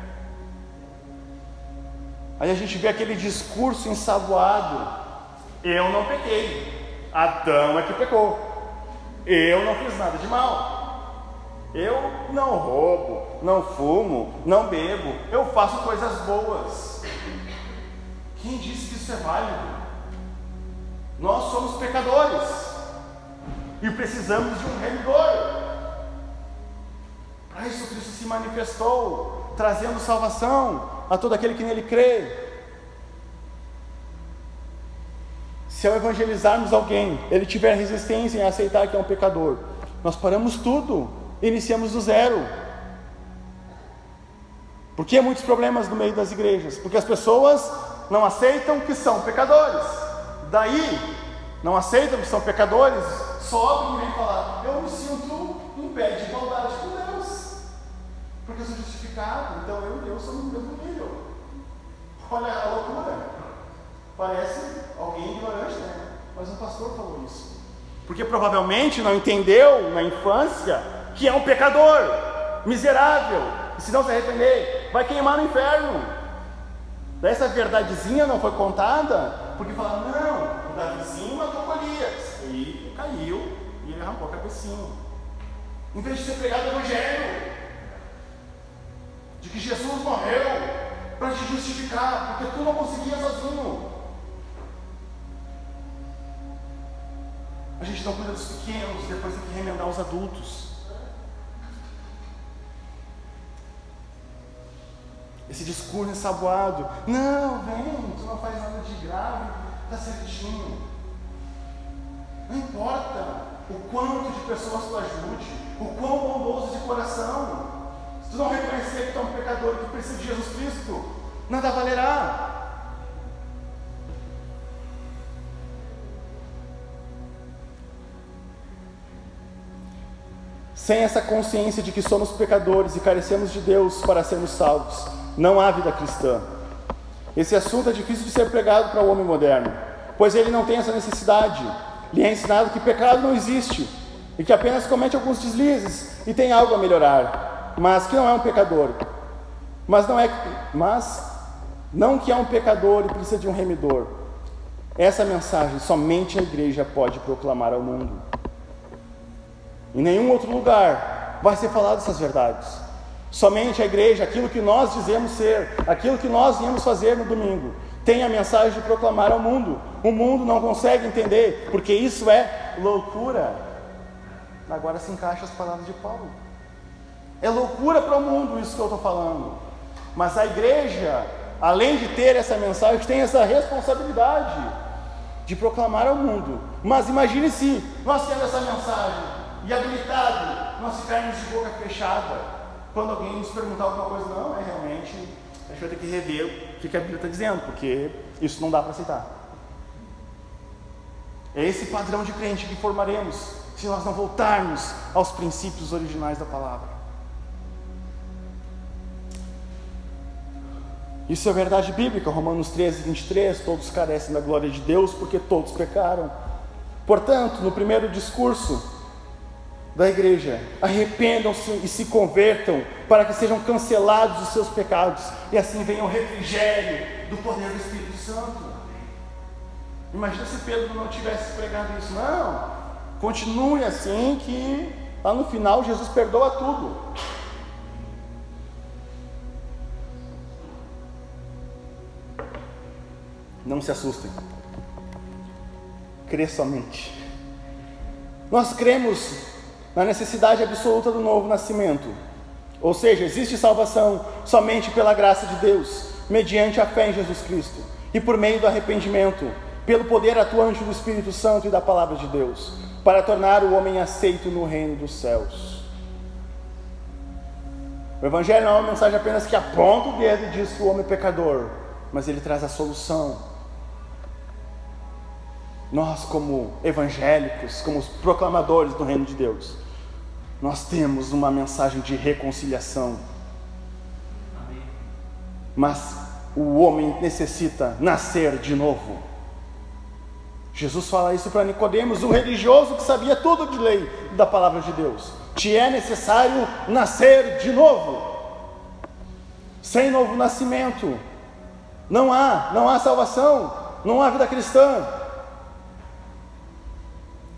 Aí a gente vê aquele discurso ensaboado: eu não pequei, Adão é que pecou, eu não fiz nada de mal. Eu não roubo, não fumo, não bebo, eu faço coisas boas. Quem disse que isso é válido? Nós somos pecadores e precisamos de um remidor. Para isso Cristo se manifestou, trazendo salvação a todo aquele que nele crê. Se ao evangelizarmos alguém, ele tiver resistência em aceitar que é um pecador, nós paramos tudo, iniciamos do zero. Por que muitos problemas no meio das igrejas? Porque as pessoas não aceitam que são pecadores. Daí, não aceitam que são pecadores, sobem e vêm falar: Eu me sinto em pé de igualdade com Deus, porque eu sou justificado, então eu e Deus somos no mesmo nível. Olha a loucura. Parece alguém ignorante, né? Mas um pastor falou isso. Porque provavelmente não entendeu na infância que é um pecador, miserável, e se não se arrepender, vai queimar no inferno. Essa verdadezinha não foi contada, porque falaram, não, o Davizinho matou Golias. E caiu e ele arrancou a cabecinha. Em vez de ser pregado o Evangelho, de que Jesus morreu para te justificar, porque tu não conseguia sozinho. A gente não cuida dos pequenos, depois tem que remendar os adultos. Esse discurso ensaboado. Não, vem, tu não faz nada de grave, está certinho. Não importa o quanto de pessoas tu ajude, o quão bondoso de coração. Se tu não reconhecer que tu é um pecador que precisa de Jesus Cristo, nada valerá. Sem essa consciência de que somos pecadores e carecemos de Deus para sermos salvos, não há vida cristã. Esse assunto é difícil de ser pregado para o homem moderno, pois ele não tem essa necessidade. Lhe é ensinado que pecado não existe e que apenas comete alguns deslizes e tem algo a melhorar, mas que não é um pecador. Mas não é, mas não que é um pecador e precisa de um remidor. Essa mensagem somente a igreja pode proclamar ao mundo. Em nenhum outro lugar vai ser falado essas verdades. Somente a igreja, aquilo que nós dizemos ser, aquilo que nós viemos fazer no domingo, tem a mensagem de proclamar ao mundo. O mundo não consegue entender, porque isso é loucura. Agora se encaixa as palavras de Paulo. É loucura para o mundo isso que eu estou falando. Mas a igreja, além de ter essa mensagem, tem essa responsabilidade de proclamar ao mundo. Mas imagine se nós temos essa mensagem e habilitado, nós ficarmos de boca fechada quando alguém nos perguntar alguma coisa, não, é realmente, a gente vai ter que rever o que a Bíblia está dizendo, porque isso não dá para aceitar. É esse padrão de crente que formaremos se nós não voltarmos aos princípios originais da palavra. Isso é verdade bíblica, Romanos 13, 23, todos carecem da glória de Deus porque todos pecaram. Portanto, no primeiro discurso, da igreja, arrependam-se e se convertam para que sejam cancelados os seus pecados e assim venha o refrigério do poder do Espírito Santo. Imagina se Pedro não tivesse pregado isso, não. Continue assim que lá no final Jesus perdoa tudo. Não se assustem. Crê somente. Nós cremos na necessidade absoluta do novo nascimento. Ou seja, existe salvação somente pela graça de Deus, mediante a fé em Jesus Cristo e por meio do arrependimento, pelo poder atuante do Espírito Santo e da palavra de Deus, para tornar o homem aceito no reino dos céus. O Evangelho não é uma mensagem apenas que aponta o dedo e diz que o homem é pecador. mas ele traz a solução. Nós, como evangélicos, como proclamadores do reino de Deus, nós temos uma mensagem de reconciliação. Mas o homem necessita nascer de novo. Jesus fala isso para Nicodemos, o religioso que sabia tudo de lei da palavra de Deus. Te é necessário nascer de novo. Sem novo nascimento, não há, não há salvação, não há vida cristã.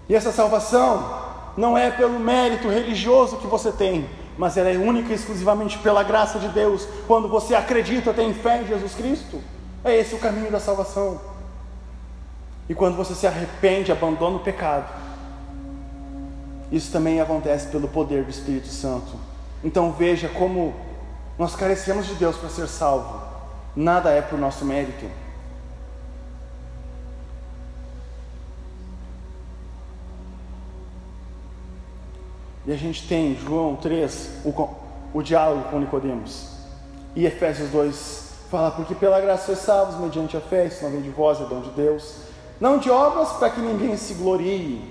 E essa salvação não é pelo mérito religioso que você tem, mas ela é única e exclusivamente pela graça de Deus, quando você acredita, tem fé em Jesus Cristo. É esse o caminho da salvação. E quando você se arrepende, abandona o pecado, isso também acontece pelo poder do Espírito Santo. Então veja como nós carecemos de Deus para ser salvo. Nada é por nosso mérito. E a gente tem João 3, o, o diálogo com Nicodemos. E Efésios 2 fala, porque pela graça sois salvos mediante a fé, isso não vem de vós, é dom de Deus. Não de obras para que ninguém se glorie.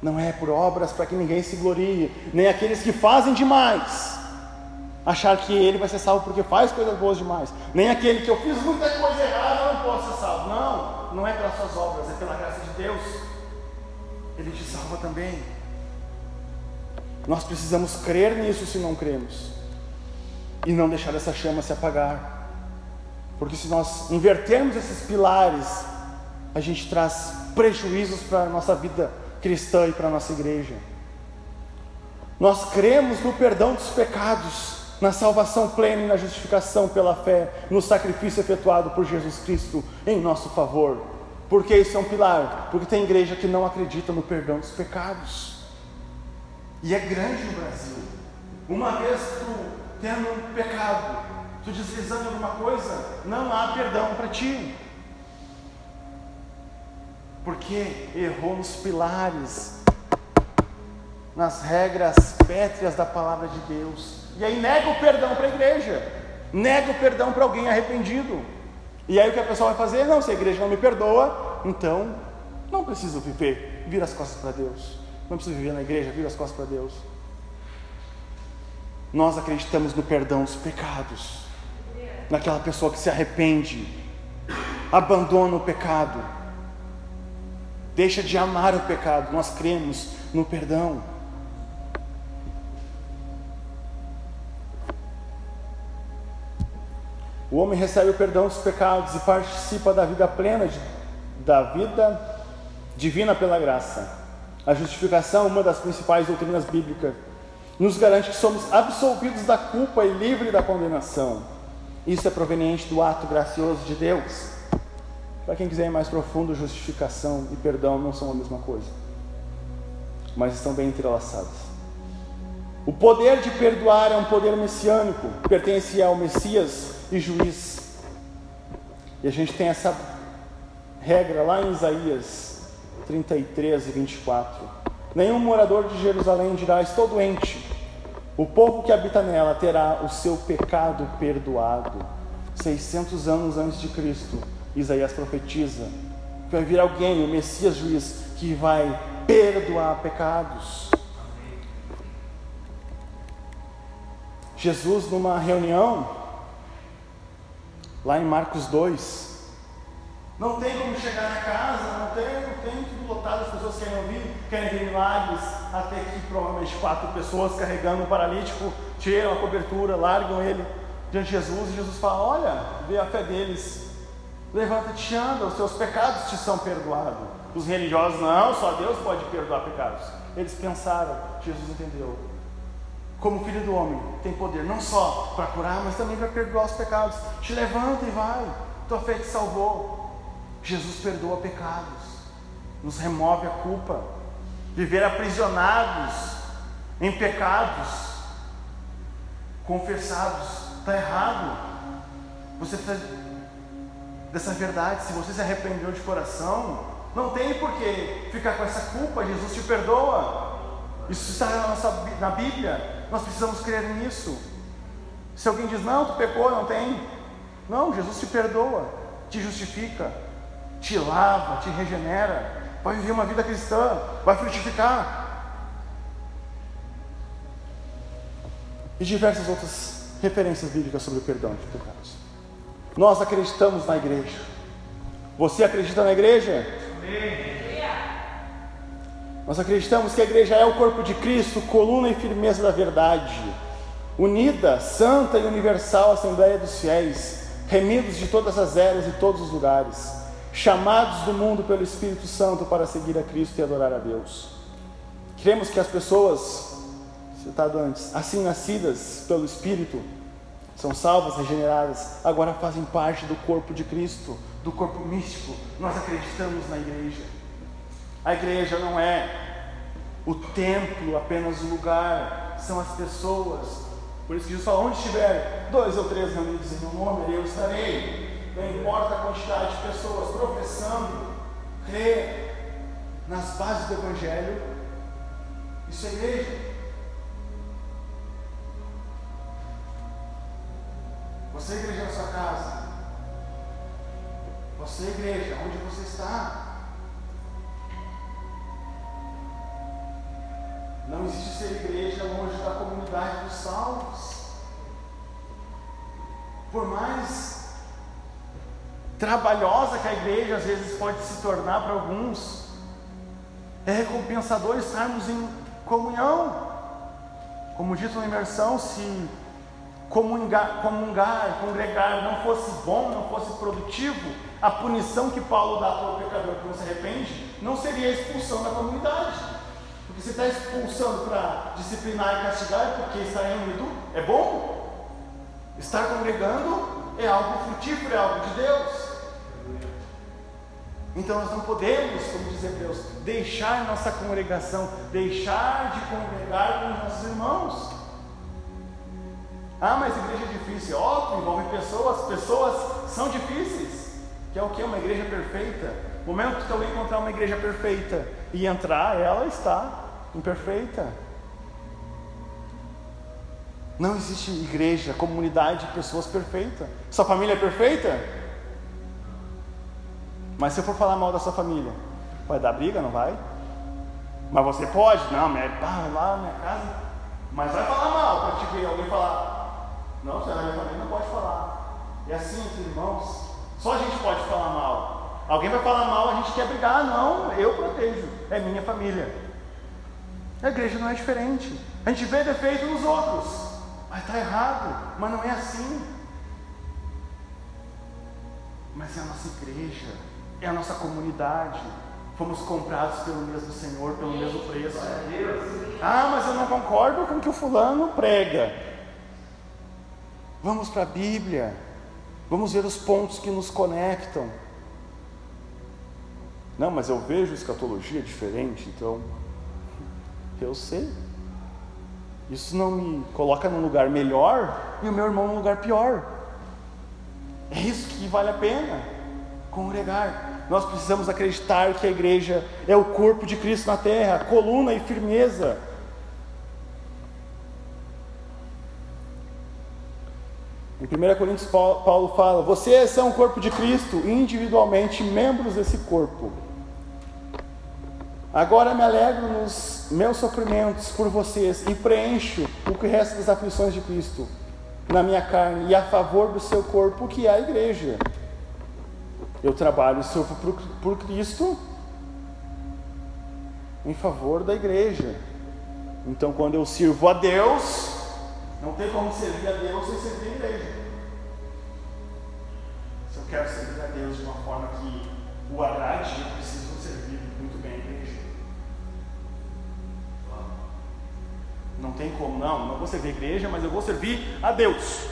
Não é por obras para que ninguém se glorie, nem aqueles que fazem demais. Achar que ele vai ser salvo porque faz coisas boas demais. Nem aquele que eu fiz muita coisa errada, não posso ser salvo. Não, não é pelas suas obras, é pela graça de Deus. Ele te salva também. Nós precisamos crer nisso se não cremos, e não deixar essa chama se apagar, porque se nós invertermos esses pilares, a gente traz prejuízos para a nossa vida cristã e para a nossa igreja. Nós cremos no perdão dos pecados, na salvação plena e na justificação pela fé, no sacrifício efetuado por Jesus Cristo em nosso favor. Porque isso é um pilar? Porque tem igreja que não acredita no perdão dos pecados. E é grande no Brasil. Uma vez tu tendo um pecado, tu deslizando alguma coisa, não há perdão para ti. Porque errou nos pilares, nas regras pétreas da palavra de Deus. E aí nega o perdão para a igreja, nega o perdão para alguém arrependido. E aí o que a pessoa vai fazer? Não, se a igreja não me perdoa, então não preciso viver, vira as costas para Deus. Não precisa viver na igreja, vira as costas para Deus. Nós acreditamos no perdão dos pecados, naquela pessoa que se arrepende, abandona o pecado, deixa de amar o pecado. Nós cremos no perdão. O homem recebe o perdão dos pecados e participa da vida plena, da vida divina pela graça. A justificação, uma das principais doutrinas bíblicas, nos garante que somos absolvidos da culpa e livres da condenação. Isso é proveniente do ato gracioso de Deus. Para quem quiser ir mais profundo, justificação e perdão não são a mesma coisa, mas estão bem entrelaçados. O poder de perdoar é um poder messiânico, pertence ao Messias e juiz. E a gente tem essa regra lá em Isaías 33 e 24. Nenhum morador de Jerusalém dirá: Estou doente. O povo que habita nela terá o seu pecado perdoado. 600 anos antes de Cristo, Isaías profetiza que vai vir alguém, o Messias juiz, que vai perdoar pecados. Jesus, numa reunião, lá em Marcos 2, não tem como chegar na casa, não tem, não tem tudo lotado, as pessoas querem ouvir, querem ver milagres, até que provavelmente quatro pessoas carregando um paralítico, tiram a cobertura, largam ele diante de Jesus, e Jesus fala, olha, vê a fé deles, levanta-te anda, os seus pecados te são perdoados. Os religiosos, não, só Deus pode perdoar pecados. Eles pensaram, Jesus entendeu. Como filho do homem, tem poder não só para curar, mas também para perdoar os pecados. Te levanta e vai, tua fé te salvou. Jesus perdoa pecados, nos remove a culpa. Viver aprisionados em pecados, confessados, está errado. Você precisa dessa verdade. Se você se arrependeu de coração, não tem por que ficar com essa culpa. Jesus te perdoa. Isso está na, nossa, na Bíblia. Nós precisamos crer nisso. Se alguém diz, não, tu pecou, não tem. Não, Jesus te perdoa, te justifica, te lava, te regenera, vai viver uma vida cristã, vai frutificar. E diversas outras referências bíblicas sobre o perdão de pecados. Nós acreditamos na igreja. Você acredita na igreja? Nós acreditamos que a igreja é o corpo de Cristo, coluna e firmeza da verdade, unida, santa e universal Assembleia dos Fiéis, remidos de todas as eras e todos os lugares, chamados do mundo pelo Espírito Santo para seguir a Cristo e adorar a Deus. Queremos que as pessoas, citado antes, assim nascidas pelo Espírito, são salvas, regeneradas, agora fazem parte do corpo de Cristo, do corpo místico. Nós acreditamos na igreja. A igreja não é o templo, apenas o lugar, são as pessoas. Por isso que Jesus fala: onde estiver dois ou três reunidos em meu nome, eu estarei. Não importa a quantidade de pessoas professando, crer nas bases do Evangelho, isso é igreja. Você é igreja na sua casa. Você é igreja, onde você está. Não existe ser igreja longe da comunidade dos salvos. Por mais trabalhosa que a igreja às vezes pode se tornar para alguns, é recompensador estarmos em comunhão. Como dito na imersão, se comungar, comungar, congregar não fosse bom, não fosse produtivo, a punição que Paulo dá para o pecador que não se arrepende não seria a expulsão da comunidade. Porque você está expulsando para disciplinar e castigar porque está reunido é bom. Estar congregando é algo frutífero, é algo de Deus. Então nós não podemos, como diz Deus, deixar nossa congregação, deixar de congregar com os nossos irmãos. Ah, mas igreja é difícil. Óbvio, envolve pessoas, pessoas são difíceis. Que é o que? Uma igreja perfeita. O momento que eu encontrar uma igreja perfeita e entrar, ela está imperfeita. Não existe igreja, comunidade de pessoas perfeita. Sua família é perfeita? Mas se eu for falar mal da sua família, vai dar briga, não vai? Mas você pode? Não, minha, pá, lá na minha casa. Mas vai falar mal para te ver alguém falar. Não, você é na minha família não pode falar. E assim, irmãos, só a gente pode falar mal. Alguém vai falar mal, a gente quer brigar. Não, eu protejo. É minha família. A igreja não é diferente. A gente vê defeito nos outros, mas está errado, mas não é assim. Mas é a nossa igreja, é a nossa comunidade. Fomos comprados pelo mesmo Senhor, pelo mesmo preço. Ah, mas eu não concordo com o que o fulano prega. Vamos para a Bíblia, vamos ver os pontos que nos conectam. Não, mas eu vejo escatologia diferente, então eu sei. Isso não me coloca num lugar melhor e o meu irmão num lugar pior. É isso que vale a pena congregar. Nós precisamos acreditar que a igreja é o corpo de Cristo na terra, coluna e firmeza. Em 1 Coríntios, Paulo fala: Vocês são o corpo de Cristo, individualmente membros desse corpo. Agora me alegro nos meus sofrimentos por vocês e preencho o que resta das aflições de Cristo na minha carne e a favor do seu corpo, que é a igreja. Eu trabalho e sofro por, por Cristo em favor da igreja. Então, quando eu sirvo a Deus, não tem como servir a Deus sem servir a igreja. Se eu quero servir a Deus de uma forma que o agrade, eu preciso Não tem como, não, não vou servir a igreja, mas eu vou servir a Deus.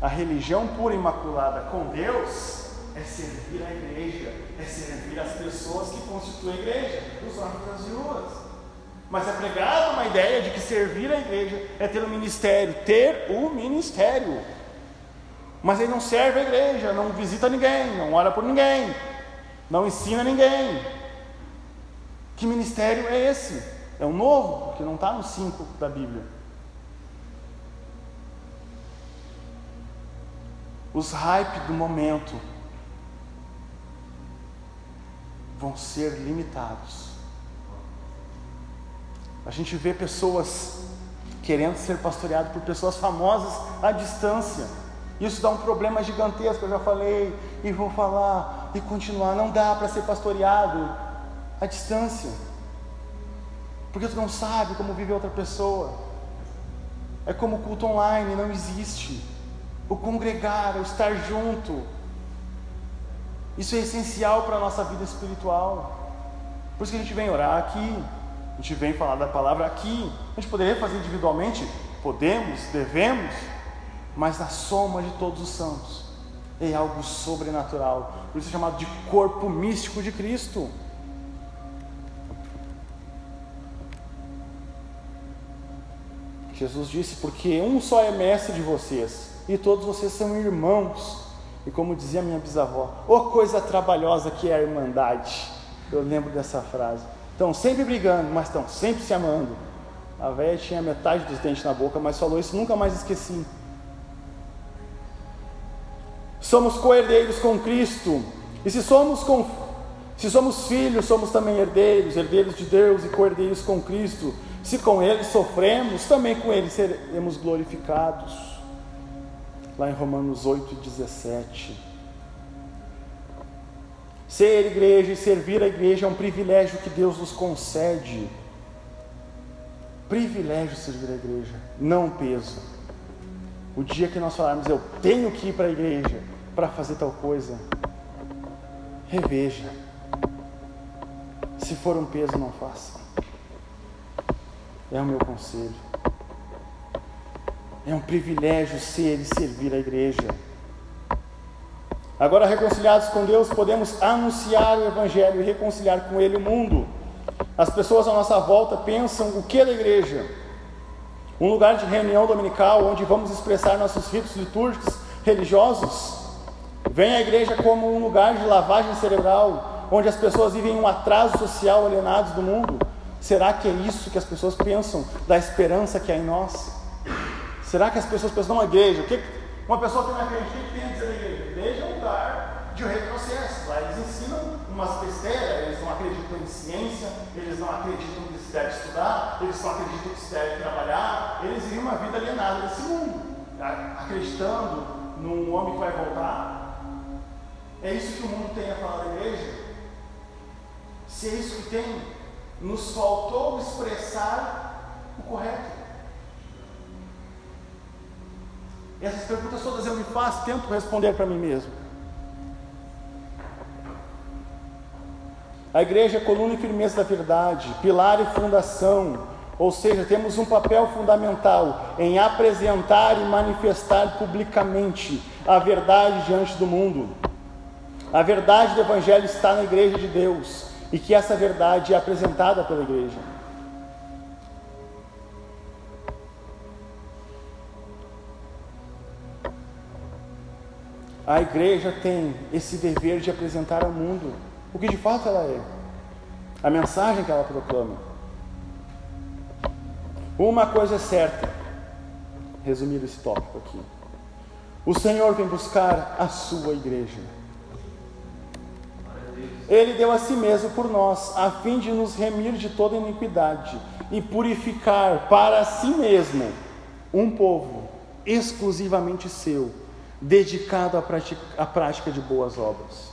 A religião pura e imaculada com Deus é servir a igreja, é servir as pessoas que constituem a igreja, os órfãos e as viúvas. Mas é pregada uma ideia de que servir a igreja é ter o um ministério, ter o um ministério. Mas ele não serve a igreja, não visita ninguém, não ora por ninguém, não ensina ninguém. Que ministério é esse? É um novo, porque não está no 5 da Bíblia. os hype do momento vão ser limitados. A gente vê pessoas querendo ser pastoreado por pessoas famosas à distância. Isso dá um problema gigantesco, eu já falei e vou falar e continuar. Não dá para ser pastoreado à distância, porque tu não sabe como vive outra pessoa. É como o culto online, não existe. O congregar, o estar junto, isso é essencial para a nossa vida espiritual. Por isso que a gente vem orar aqui, a gente vem falar da palavra aqui. A gente poderia fazer individualmente? Podemos, devemos, mas na soma de todos os santos é algo sobrenatural. Por isso é chamado de corpo místico de Cristo. Jesus disse: Porque um só é mestre de vocês, e todos vocês são irmãos. E como dizia minha bisavó, ô oh, coisa trabalhosa que é a irmandade. Eu lembro dessa frase. Estão sempre brigando, mas estão sempre se amando. A velha tinha metade dos dentes na boca, mas falou isso, nunca mais esqueci. Somos co-herdeiros com Cristo. E se somos com se somos filhos, somos também herdeiros, herdeiros de Deus e co-herdeiros com Cristo. Se com ele sofremos, também com ele seremos glorificados lá em Romanos 8, 17. Ser igreja e servir a igreja é um privilégio que Deus nos concede. Privilégio servir a igreja, não peso. O dia que nós falarmos, eu tenho que ir para a igreja para fazer tal coisa, reveja. Se for um peso, não faça. É o meu conselho. É um privilégio ser e servir a igreja. Agora, reconciliados com Deus, podemos anunciar o Evangelho e reconciliar com Ele o mundo. As pessoas à nossa volta pensam o que é da igreja? Um lugar de reunião dominical onde vamos expressar nossos ritos litúrgicos religiosos? Vem a igreja como um lugar de lavagem cerebral, onde as pessoas vivem um atraso social alienados do mundo? Será que é isso que as pessoas pensam da esperança que há em nós? Será que as pessoas pensam, uma igreja, o que uma pessoa que não acredita, o que tem a dizer da igreja? Igreja é um lugar de retrocesso. Lá eles ensinam umas besteiras, eles não acreditam em ciência, eles não acreditam que se deve estudar, eles não acreditam que se deve trabalhar, eles vivem uma vida alienada desse mundo, acreditando num homem que vai voltar. É isso que o mundo tem a falar da igreja? Se é isso que tem, nos faltou expressar o correto. Essas perguntas todas eu me faço, tento responder para mim mesmo. A igreja é coluna e firmeza da verdade, pilar e fundação, ou seja, temos um papel fundamental em apresentar e manifestar publicamente a verdade diante do mundo. A verdade do Evangelho está na igreja de Deus e que essa verdade é apresentada pela igreja. A igreja tem esse dever de apresentar ao mundo o que de fato ela é, a mensagem que ela proclama. Uma coisa é certa, resumir esse tópico aqui: o Senhor vem buscar a sua igreja. Ele deu a si mesmo por nós, a fim de nos remir de toda iniquidade e purificar para si mesmo um povo exclusivamente seu dedicado à prática, à prática de boas obras.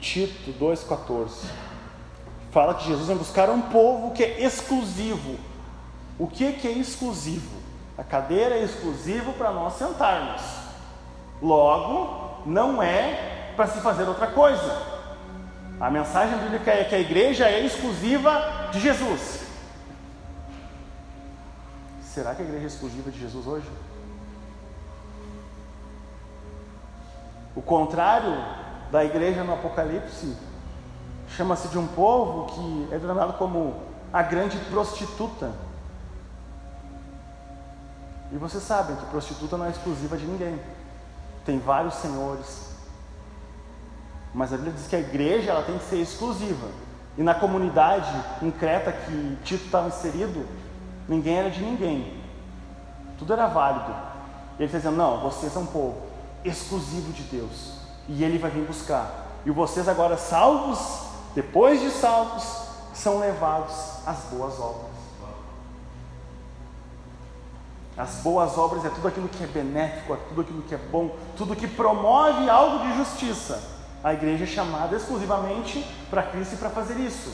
Tito 2,14 fala que Jesus vem buscar um povo que é exclusivo. O que, que é exclusivo? A cadeira é exclusiva para nós sentarmos. Logo, não é para se fazer outra coisa. A mensagem bíblica é que a igreja é exclusiva de Jesus. Será que a igreja é exclusiva de Jesus hoje? O contrário da igreja no Apocalipse chama-se de um povo que é denominado como a grande prostituta. E vocês sabem que prostituta não é exclusiva de ninguém. Tem vários senhores. Mas a Bíblia diz que a igreja ela tem que ser exclusiva. E na comunidade em Creta que Tito estava inserido, ninguém era de ninguém. Tudo era válido. E ele está dizendo: não, vocês são povo exclusivo de Deus. E Ele vai vir buscar. E vocês agora salvos, depois de salvos, são levados às boas obras. As boas obras é tudo aquilo que é benéfico, é tudo aquilo que é bom, tudo que promove algo de justiça. A igreja é chamada exclusivamente para Cristo e para fazer isso.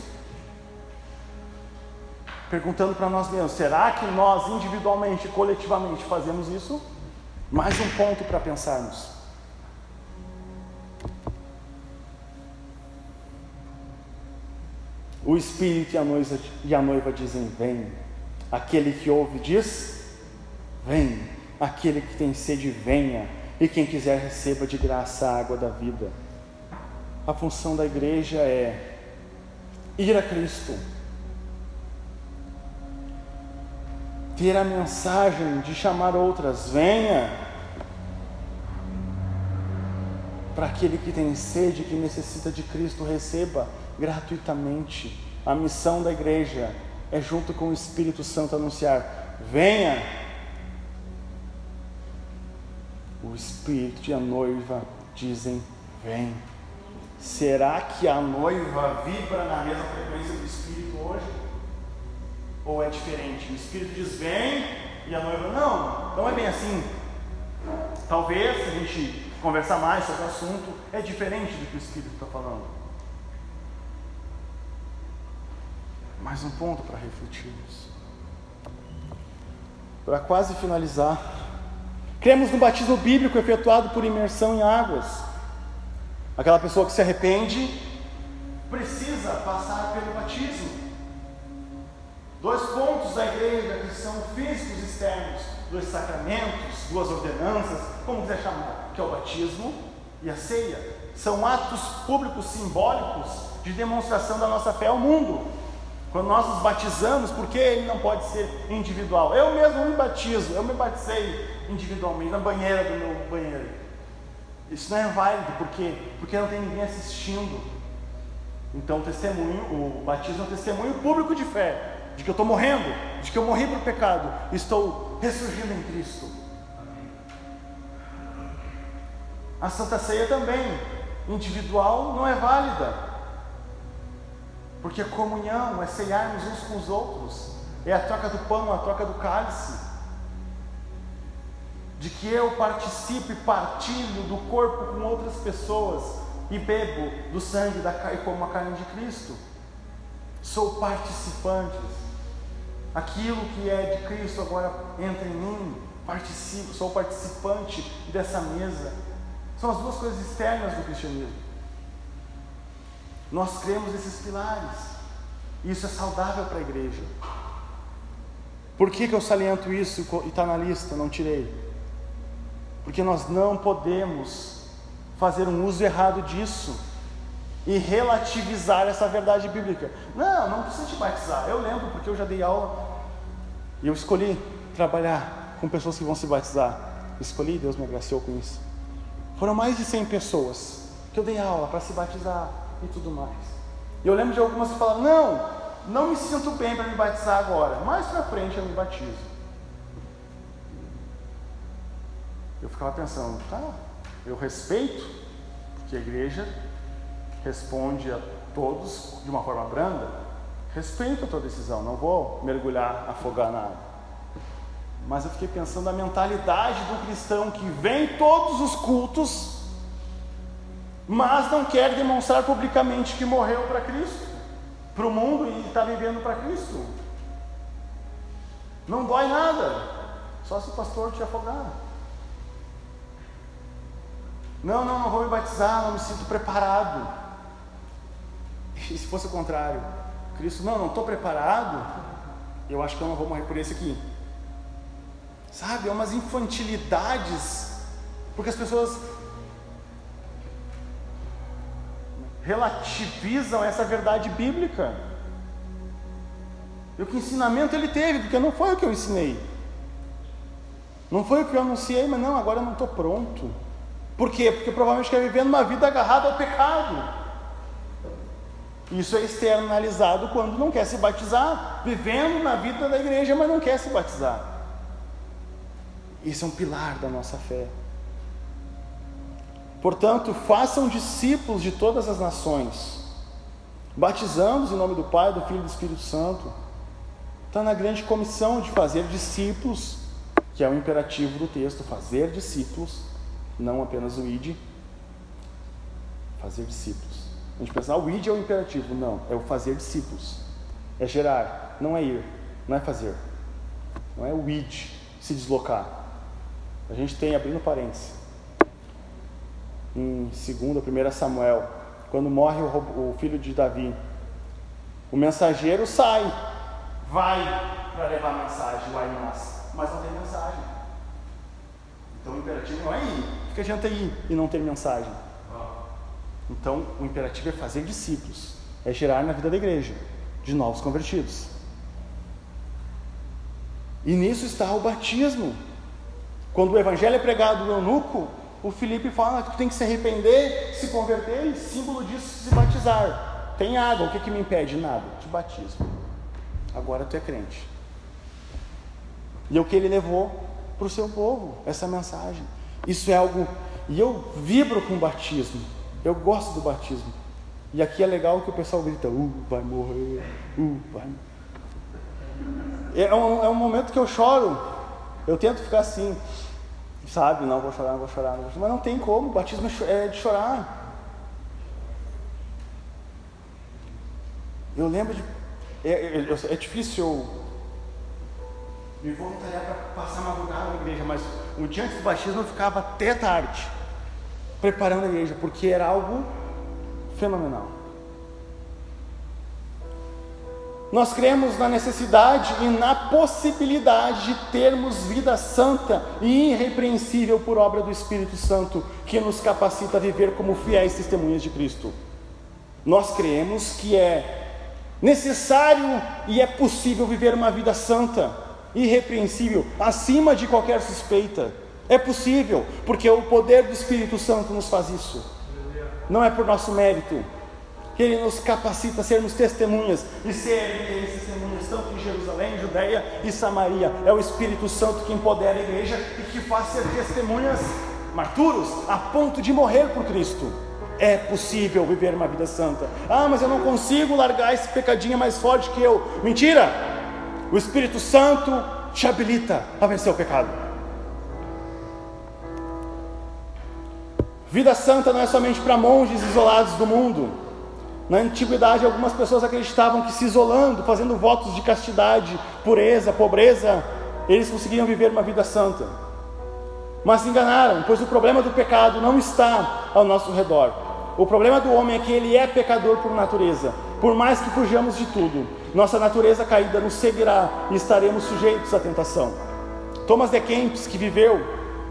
Perguntando para nós mesmos: será que nós individualmente, coletivamente fazemos isso? Mais um ponto para pensarmos. O Espírito e a, noiva, dizem: Vem. Aquele que ouve diz: Vem. Aquele que tem sede, venha. E quem quiser, receba de graça a água da vida. A função da igreja é ir a Cristo, ter a mensagem de chamar outras: venha. Para aquele que tem sede, que necessita de Cristo, receba gratuitamente. A missão da igreja é, junto com o Espírito Santo, anunciar: venha. O Espírito e a noiva dizem: vem. Será que a noiva vibra na mesma frequência do Espírito hoje? Ou é diferente? O Espírito diz: vem, e a noiva: não, não é bem assim. Talvez, se a gente conversar mais sobre o assunto, é diferente do que o Espírito está falando. mais um ponto para refletirmos. Para quase finalizar, cremos no batismo bíblico efetuado por imersão em águas. Aquela pessoa que se arrepende precisa passar pelo batismo. Dois pontos da igreja que são físicos externos, dois sacramentos, duas ordenanças, como quiser chamar, que é o batismo e a ceia. São atos públicos simbólicos de demonstração da nossa fé ao mundo. Quando nós nos batizamos, por que ele não pode ser individual? Eu mesmo me batizo, eu me batizei individualmente na banheira do meu banheiro. Isso não é válido, por quê? Porque não tem ninguém assistindo. Então o testemunho, o batismo é um testemunho público de fé, de que eu estou morrendo, de que eu morri para o pecado, estou ressurgindo em Cristo. A Santa Ceia também, individual, não é válida. Porque comunhão é ceiarmos uns com os outros, é a troca do pão, a troca do cálice. De que eu participe e partilho do corpo com outras pessoas e bebo do sangue da, e como a carne de Cristo. Sou participante. Aquilo que é de Cristo agora entra em mim. Participo, sou participante dessa mesa. São as duas coisas externas do cristianismo. Nós cremos nesses pilares. Isso é saudável para a igreja. Por que, que eu saliento isso e está na lista? Não tirei. Porque nós não podemos fazer um uso errado disso e relativizar essa verdade bíblica. Não, não precisa te batizar. Eu lembro porque eu já dei aula e eu escolhi trabalhar com pessoas que vão se batizar. Escolhi, Deus me agraciou com isso. Foram mais de 100 pessoas que eu dei aula para se batizar e tudo mais. E eu lembro de algumas que falaram: não, não me sinto bem para me batizar agora, mais para frente eu me batizo. Eu ficava pensando, tá, eu respeito, porque a igreja responde a todos de uma forma branda, respeito a tua decisão, não vou mergulhar, afogar na água. Mas eu fiquei pensando na mentalidade do cristão que vem todos os cultos mas não quer demonstrar publicamente que morreu para Cristo, para o mundo e está vivendo para Cristo. Não dói nada, só se o pastor te afogar. Não, não, não vou me batizar, não me sinto preparado. E se fosse o contrário? Cristo, não, não estou preparado, eu acho que eu não vou morrer por esse aqui. Sabe, é umas infantilidades, porque as pessoas relativizam essa verdade bíblica. E o que ensinamento ele teve, porque não foi o que eu ensinei. Não foi o que eu anunciei, mas não, agora eu não estou pronto. Por quê? Porque provavelmente quer viver numa vida agarrada ao pecado. Isso é externalizado quando não quer se batizar, vivendo na vida da igreja, mas não quer se batizar. Isso é um pilar da nossa fé. Portanto, façam discípulos de todas as nações, batizando-os em nome do Pai, do Filho e do Espírito Santo. Está na grande comissão de fazer discípulos, que é o imperativo do texto, fazer discípulos, não apenas o id, fazer discípulos. A gente pensa, ah, o id é o imperativo, não, é o fazer discípulos, é gerar, não é ir, não é fazer, não é o id, se deslocar. A gente tem, abrindo parênteses, em 2 1 Samuel, quando morre o, o filho de Davi, o mensageiro sai, vai para levar a mensagem, o Aimas, mas não tem mensagem. Então o imperativo não é ir, fica adianta ir e não ter mensagem. Então o imperativo é fazer discípulos, é gerar na vida da igreja de novos convertidos. E nisso está o batismo. Quando o evangelho é pregado no eunuco, o Felipe fala que tem que se arrepender, se converter e símbolo disso se batizar. Tem água, o que, que me impede? Nada, de batismo. Agora tu é crente. E é o que ele levou para o seu povo, essa mensagem. Isso é algo. E eu vibro com o batismo. Eu gosto do batismo. E aqui é legal que o pessoal grita: Uh, vai morrer, uh, vai. É um, é um momento que eu choro. Eu tento ficar assim sabe, não vou chorar, não vou chorar, não vou chorar. mas não tem como, o batismo é de chorar. Eu lembro de. É, é, é difícil eu me voluntariar para passar madrugada na igreja, mas um dia antes do batismo eu ficava até tarde preparando a igreja, porque era algo fenomenal. Nós cremos na necessidade e na possibilidade de termos vida santa e irrepreensível por obra do Espírito Santo, que nos capacita a viver como fiéis testemunhas de Cristo. Nós cremos que é necessário e é possível viver uma vida santa, irrepreensível, acima de qualquer suspeita. É possível, porque o poder do Espírito Santo nos faz isso. Não é por nosso mérito, que Ele nos capacita a sermos testemunhas e serem testemunhas tanto em Jerusalém, Judéia e Samaria. É o Espírito Santo que empodera a igreja e que faz ser testemunhas marturos a ponto de morrer por Cristo. É possível viver uma vida santa. Ah, mas eu não consigo largar esse pecadinho mais forte que eu. Mentira! O Espírito Santo te habilita a vencer o pecado. Vida santa não é somente para monges isolados do mundo. Na antiguidade, algumas pessoas acreditavam que se isolando, fazendo votos de castidade, pureza, pobreza, eles conseguiam viver uma vida santa. Mas se enganaram, pois o problema do pecado não está ao nosso redor. O problema do homem é que ele é pecador por natureza. Por mais que fujamos de tudo, nossa natureza caída nos seguirá e estaremos sujeitos à tentação. Thomas de Kempis, que viveu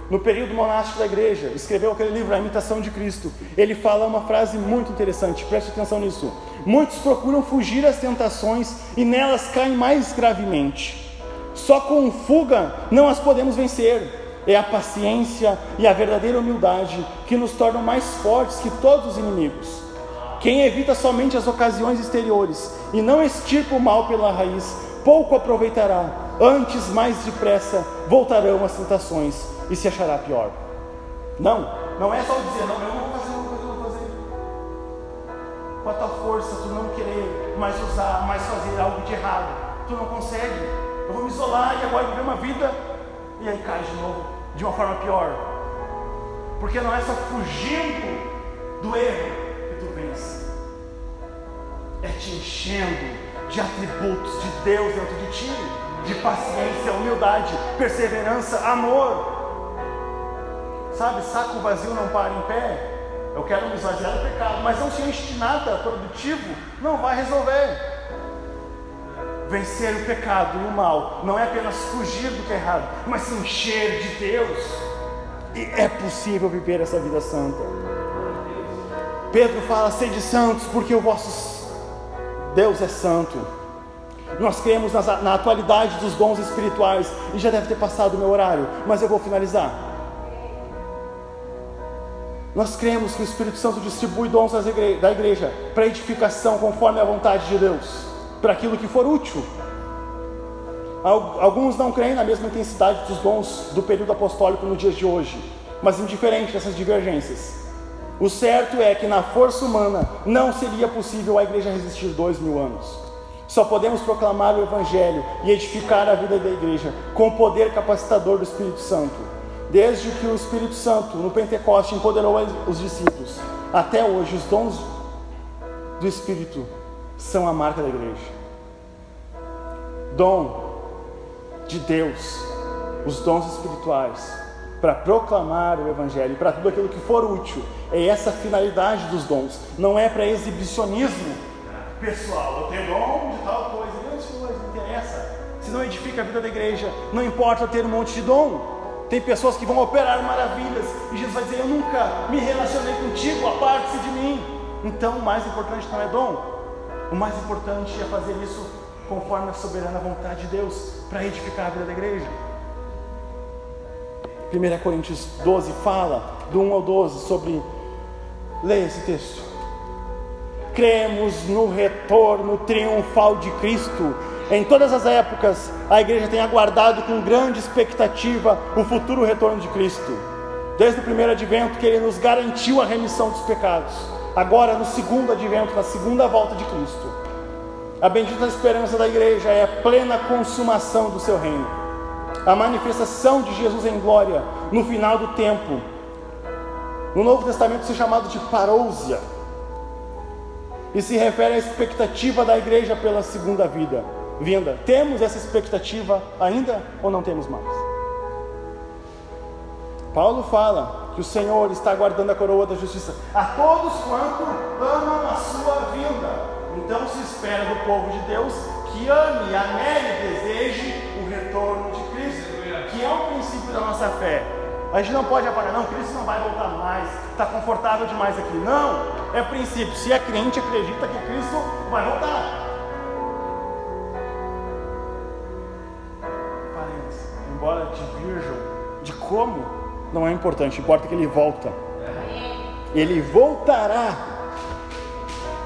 no período monástico da igreja, escreveu aquele livro, A Imitação de Cristo. Ele fala uma frase muito interessante, preste atenção nisso. Muitos procuram fugir às tentações e nelas caem mais gravemente. Só com fuga não as podemos vencer. É a paciência e a verdadeira humildade que nos tornam mais fortes que todos os inimigos. Quem evita somente as ocasiões exteriores e não estirpa o mal pela raiz, pouco aproveitará, antes mais depressa voltarão as tentações e se achará pior. Não, não é só dizer, não, eu não vou fazer, uma coisa, eu vou fazer. Com a tua força, tu não querer mais usar, mais fazer algo de errado, tu não consegue. Eu vou me isolar e agora viver uma vida e aí cai de novo, de uma forma pior. Porque não é só fugindo do erro é te enchendo de atributos de Deus dentro de ti, de paciência, humildade, perseverança, amor. Sabe, saco vazio não para em pé. Eu quero me esvaziar do pecado, mas não se enche de nada produtivo, não vai resolver. Vencer o pecado e o mal não é apenas fugir do que é errado, mas se encher de Deus. E é possível viver essa vida santa. Pedro fala: sede santos, porque o vosso Deus é santo. Nós cremos na atualidade dos dons espirituais, e já deve ter passado o meu horário, mas eu vou finalizar. Nós cremos que o Espírito Santo distribui dons da igreja para edificação conforme a vontade de Deus, para aquilo que for útil. Alguns não creem na mesma intensidade dos dons do período apostólico no dia de hoje, mas indiferente dessas divergências. O certo é que na força humana não seria possível a igreja resistir dois mil anos. Só podemos proclamar o Evangelho e edificar a vida da igreja com o poder capacitador do Espírito Santo. Desde que o Espírito Santo, no Pentecoste, empoderou os discípulos, até hoje, os dons do Espírito são a marca da igreja. Dom de Deus, os dons espirituais, para proclamar o Evangelho, para tudo aquilo que for útil. É essa a finalidade dos dons, não é para exibicionismo pessoal. Eu tenho dom de tal coisa, coisa, não interessa. Se não edifica a vida da igreja, não importa ter um monte de dom. Tem pessoas que vão operar maravilhas e Jesus vai dizer: Eu nunca me relacionei contigo, aparte-se de mim. Então, o mais importante não é dom, o mais importante é fazer isso conforme a soberana vontade de Deus para edificar a vida da igreja. 1 Coríntios 12 fala, do 1 ao 12, sobre. Leia esse texto. Cremos no retorno triunfal de Cristo. Em todas as épocas, a igreja tem aguardado com grande expectativa o futuro retorno de Cristo. Desde o primeiro advento, que ele nos garantiu a remissão dos pecados. Agora, no segundo advento, na segunda volta de Cristo. A bendita esperança da igreja é a plena consumação do seu reino a manifestação de Jesus em glória no final do tempo. No Novo Testamento isso é chamado de parousia. E se refere à expectativa da igreja pela segunda vida, vinda. Temos essa expectativa ainda ou não temos mais? Paulo fala que o Senhor está aguardando a coroa da justiça a todos quanto amam a sua vinda. Então se espera do povo de Deus que ame, anele e deseje o retorno que é o princípio da nossa fé. A gente não pode apagar, não, Cristo não vai voltar mais, está confortável demais aqui. Não, é princípio. Se é crente, acredita que Cristo vai voltar. Parênteses, embora divirjam de como, não é importante, importa que ele volta. Ele voltará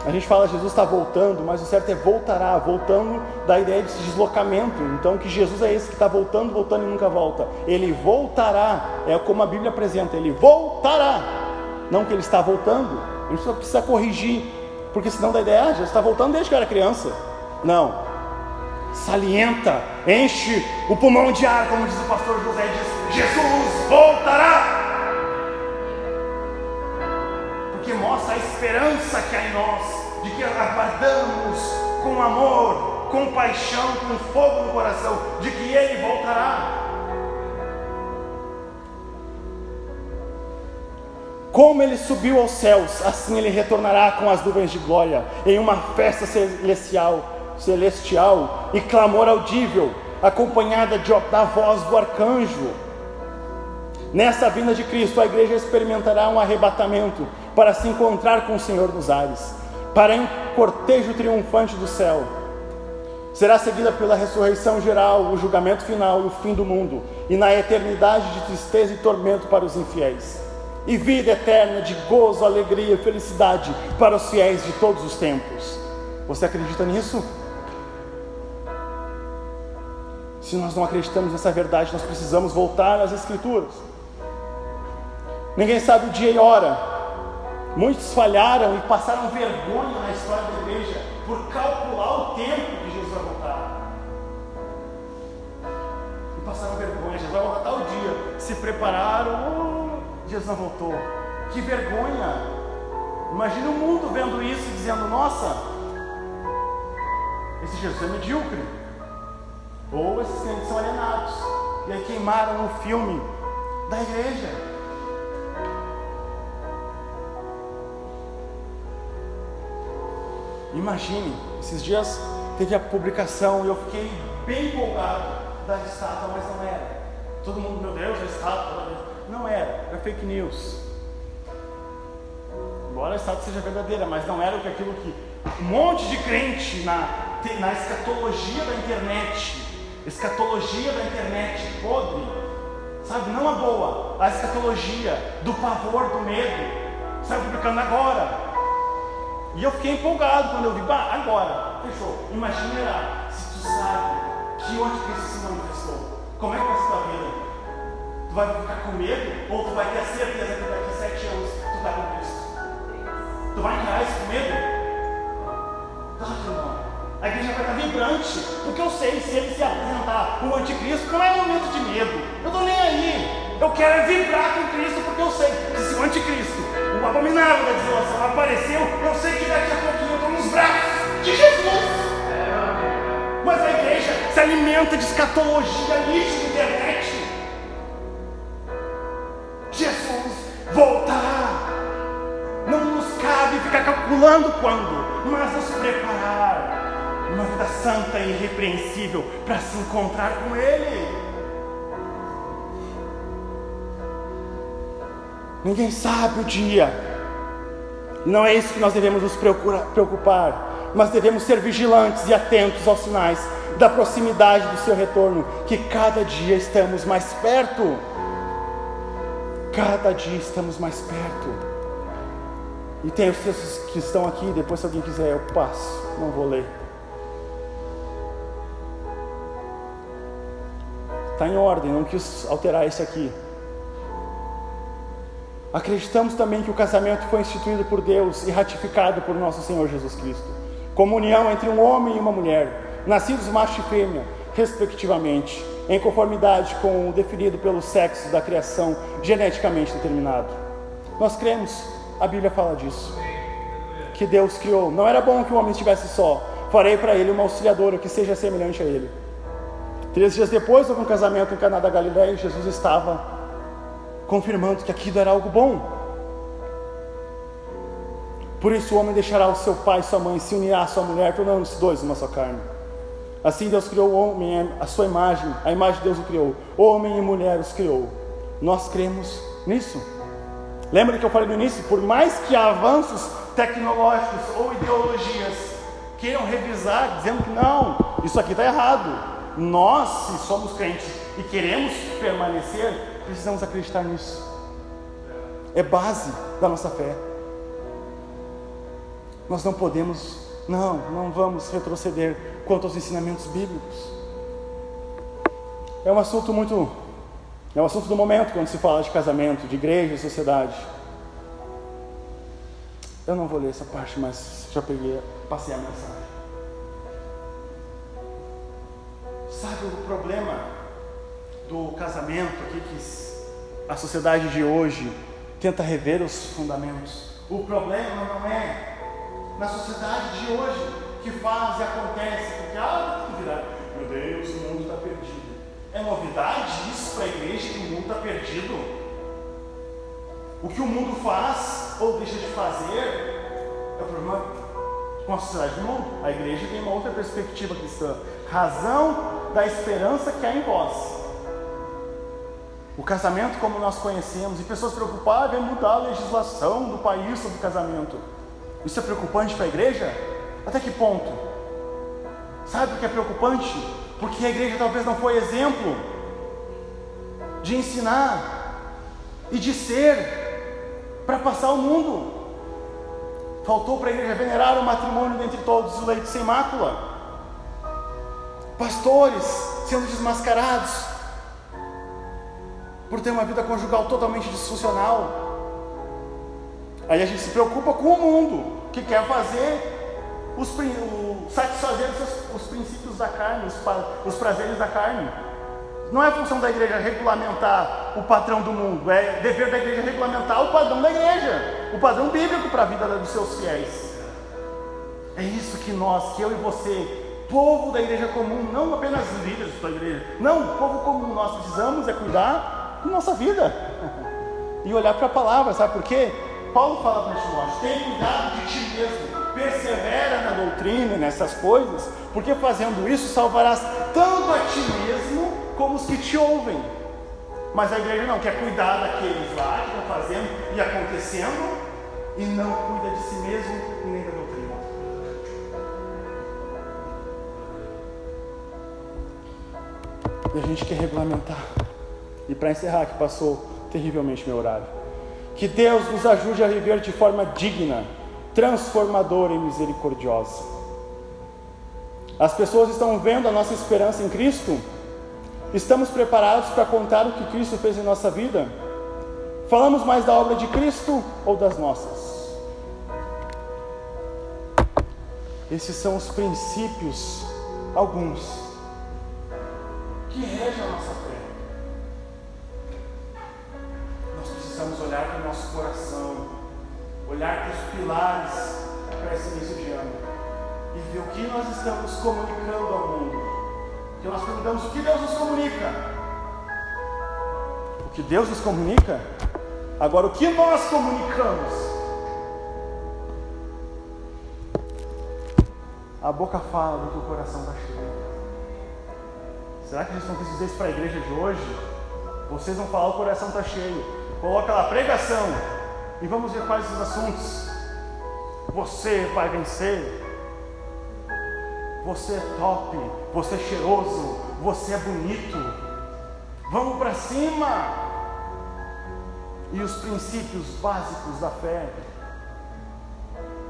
a gente fala Jesus está voltando, mas o certo é voltará, voltando da ideia de deslocamento. Então, que Jesus é esse que está voltando, voltando e nunca volta. Ele voltará, é como a Bíblia apresenta, ele voltará. Não que ele está voltando, a gente só precisa corrigir, porque senão dá ideia, ah, Jesus está voltando desde que eu era criança. Não, salienta, enche o pulmão de ar, como diz o pastor José, diz: Jesus voltará. Mostra a esperança que há em nós de que aguardamos com amor, com paixão, com fogo no coração, de que Ele voltará. Como ele subiu aos céus, assim ele retornará com as nuvens de glória, em uma festa celestial, celestial e clamor audível, acompanhada de, da voz do arcanjo. Nessa vinda de Cristo, a igreja experimentará um arrebatamento para se encontrar com o Senhor nos ares para um cortejo triunfante do céu. Será seguida pela ressurreição geral, o julgamento final e o fim do mundo, e na eternidade de tristeza e tormento para os infiéis, e vida eterna de gozo, alegria e felicidade para os fiéis de todos os tempos. Você acredita nisso? Se nós não acreditamos nessa verdade, nós precisamos voltar às Escrituras. Ninguém sabe o dia e hora, Muitos falharam e passaram vergonha na história da igreja por calcular o tempo que Jesus vai voltar. E passaram vergonha, Jesus vai voltar tal dia. Se prepararam, oh, Jesus não voltou. Que vergonha! Imagina o mundo vendo isso e dizendo: Nossa, esse Jesus é medíocre. Ou esses crentes são alienados. E aí queimaram o filme da igreja. Imagine, esses dias teve a publicação e eu fiquei bem empolgado da estátua, mas não era. Todo mundo, meu Deus, a estátua. Não era, era fake news. Embora a estátua seja verdadeira, mas não era o que aquilo que um monte de crente na, na escatologia da internet, escatologia da internet podre, sabe, não a boa, a escatologia do pavor, do medo, sai publicando agora, e eu fiquei empolgado quando eu vi, bah, agora, fechou. Imagina se tu sabe que onde Cristo se manifestou. Como é que vai ser tua vida? Tu vai ficar com medo ou tu vai ter a certeza que daqui a sete anos tu está com Cristo? Tu vai encarar isso com medo? Claro que não. A igreja vai estar vibrante, porque eu sei, se ele se apresentar o anticristo, não é momento de medo. Eu estou nem aí. Eu quero é vibrar com Cristo, porque eu sei que se o anticristo, o abominável da desolação, apareceu, eu sei que daqui a pouquinho eu estou nos braços de Jesus. Mas a igreja se alimenta de escatologia, lixo de internet. Jesus voltará. Não nos cabe ficar calculando quando, mas nos preparar uma vida santa e irrepreensível para se encontrar com Ele. Ninguém sabe o dia. Não é isso que nós devemos nos preocupar, mas devemos ser vigilantes e atentos aos sinais da proximidade do seu retorno, que cada dia estamos mais perto. Cada dia estamos mais perto. E tem os textos que estão aqui, depois se alguém quiser eu passo, não vou ler. Está em ordem, não quis alterar esse aqui. Acreditamos também que o casamento foi instituído por Deus e ratificado por nosso Senhor Jesus Cristo. Comunhão entre um homem e uma mulher, nascidos macho e fêmea, respectivamente, em conformidade com o definido pelo sexo da criação geneticamente determinado. Nós cremos, a Bíblia fala disso. Que Deus criou. Não era bom que o homem estivesse só. Farei para ele uma auxiliadora que seja semelhante a ele. Três dias depois houve um casamento em Caná da Galileia e Jesus estava confirmando que aquilo era algo bom. Por isso o homem deixará o seu pai e sua mãe, se unirá à sua mulher, tornando-se dois uma só carne. Assim Deus criou o homem, a sua imagem, a imagem de Deus o criou. Homem e mulher os criou. Nós cremos nisso. Lembra que eu falei no início? Por mais que avanços tecnológicos ou ideologias queiram revisar, dizendo que não, isso aqui está errado. Nós, se somos crentes e queremos permanecer, precisamos acreditar nisso. É base da nossa fé. Nós não podemos, não, não vamos retroceder quanto aos ensinamentos bíblicos. É um assunto muito, é um assunto do momento quando se fala de casamento, de igreja e sociedade. Eu não vou ler essa parte, mas já peguei, passei a mensagem. Sabe o problema do casamento aqui que a sociedade de hoje tenta rever os fundamentos? O problema não é na sociedade de hoje que faz e acontece, porque ah, virar, meu Deus, o mundo está perdido. É novidade isso para a igreja que o mundo está perdido? O que o mundo faz ou deixa de fazer é o problema com a sociedade do mundo. A igreja tem uma outra perspectiva cristã. Razão da esperança que há em vós. O casamento como nós conhecemos, e pessoas preocupadas em mudar a legislação do país sobre o casamento. Isso é preocupante para a igreja? Até que ponto? Sabe por que é preocupante? Porque a igreja talvez não foi exemplo de ensinar e de ser para passar o mundo. Faltou para a igreja venerar o matrimônio dentre todos os leitos sem mácula pastores sendo desmascarados por ter uma vida conjugal totalmente disfuncional. Aí a gente se preocupa com o mundo que quer fazer os, satisfazer os, os, princípios da carne, os, os prazeres da carne. Não é função da igreja regulamentar o padrão do mundo, é dever da igreja regulamentar o padrão da igreja, o padrão bíblico para a vida dos seus fiéis. É isso que nós, que eu e você povo da igreja comum, não apenas líderes da igreja, não, povo comum, nós precisamos é cuidar da nossa vida e olhar para a palavra, sabe por quê? Paulo fala para Timóteo: tem cuidado de ti mesmo, persevera na doutrina, nessas coisas, porque fazendo isso salvarás tanto a ti mesmo como os que te ouvem. Mas a igreja não quer cuidar daqueles lá que estão fazendo e acontecendo e não cuida de si mesmo e nem da doutrina. E a gente quer regulamentar. E para encerrar, que passou terrivelmente meu horário. Que Deus nos ajude a viver de forma digna, transformadora e misericordiosa. As pessoas estão vendo a nossa esperança em Cristo? Estamos preparados para contar o que Cristo fez em nossa vida? Falamos mais da obra de Cristo ou das nossas? Esses são os princípios, alguns, que regem a nossa fé. Precisamos olhar para o nosso coração, olhar para os pilares para esse início de e ver o que nós estamos comunicando ao mundo. Que nós perguntamos o que Deus nos comunica. O que Deus nos comunica? Agora, o que nós comunicamos? A boca fala do que o coração está cheio. Será que Jesus não quis dizer isso para a igreja de hoje? Vocês vão falar, o coração está cheio. Coloca lá, pregação. E vamos ver quais os assuntos. Você vai vencer. Você é top. Você é cheiroso. Você é bonito. Vamos para cima. E os princípios básicos da fé,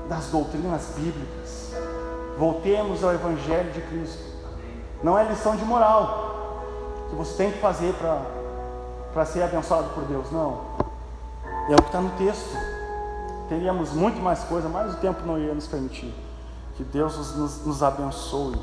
das doutrinas bíblicas. Voltemos ao Evangelho de Cristo. Não é lição de moral que você tem que fazer para ser abençoado por Deus, não. É o que está no texto. Teríamos muito mais coisa, mas o tempo não ia nos permitir. Que Deus nos, nos abençoe.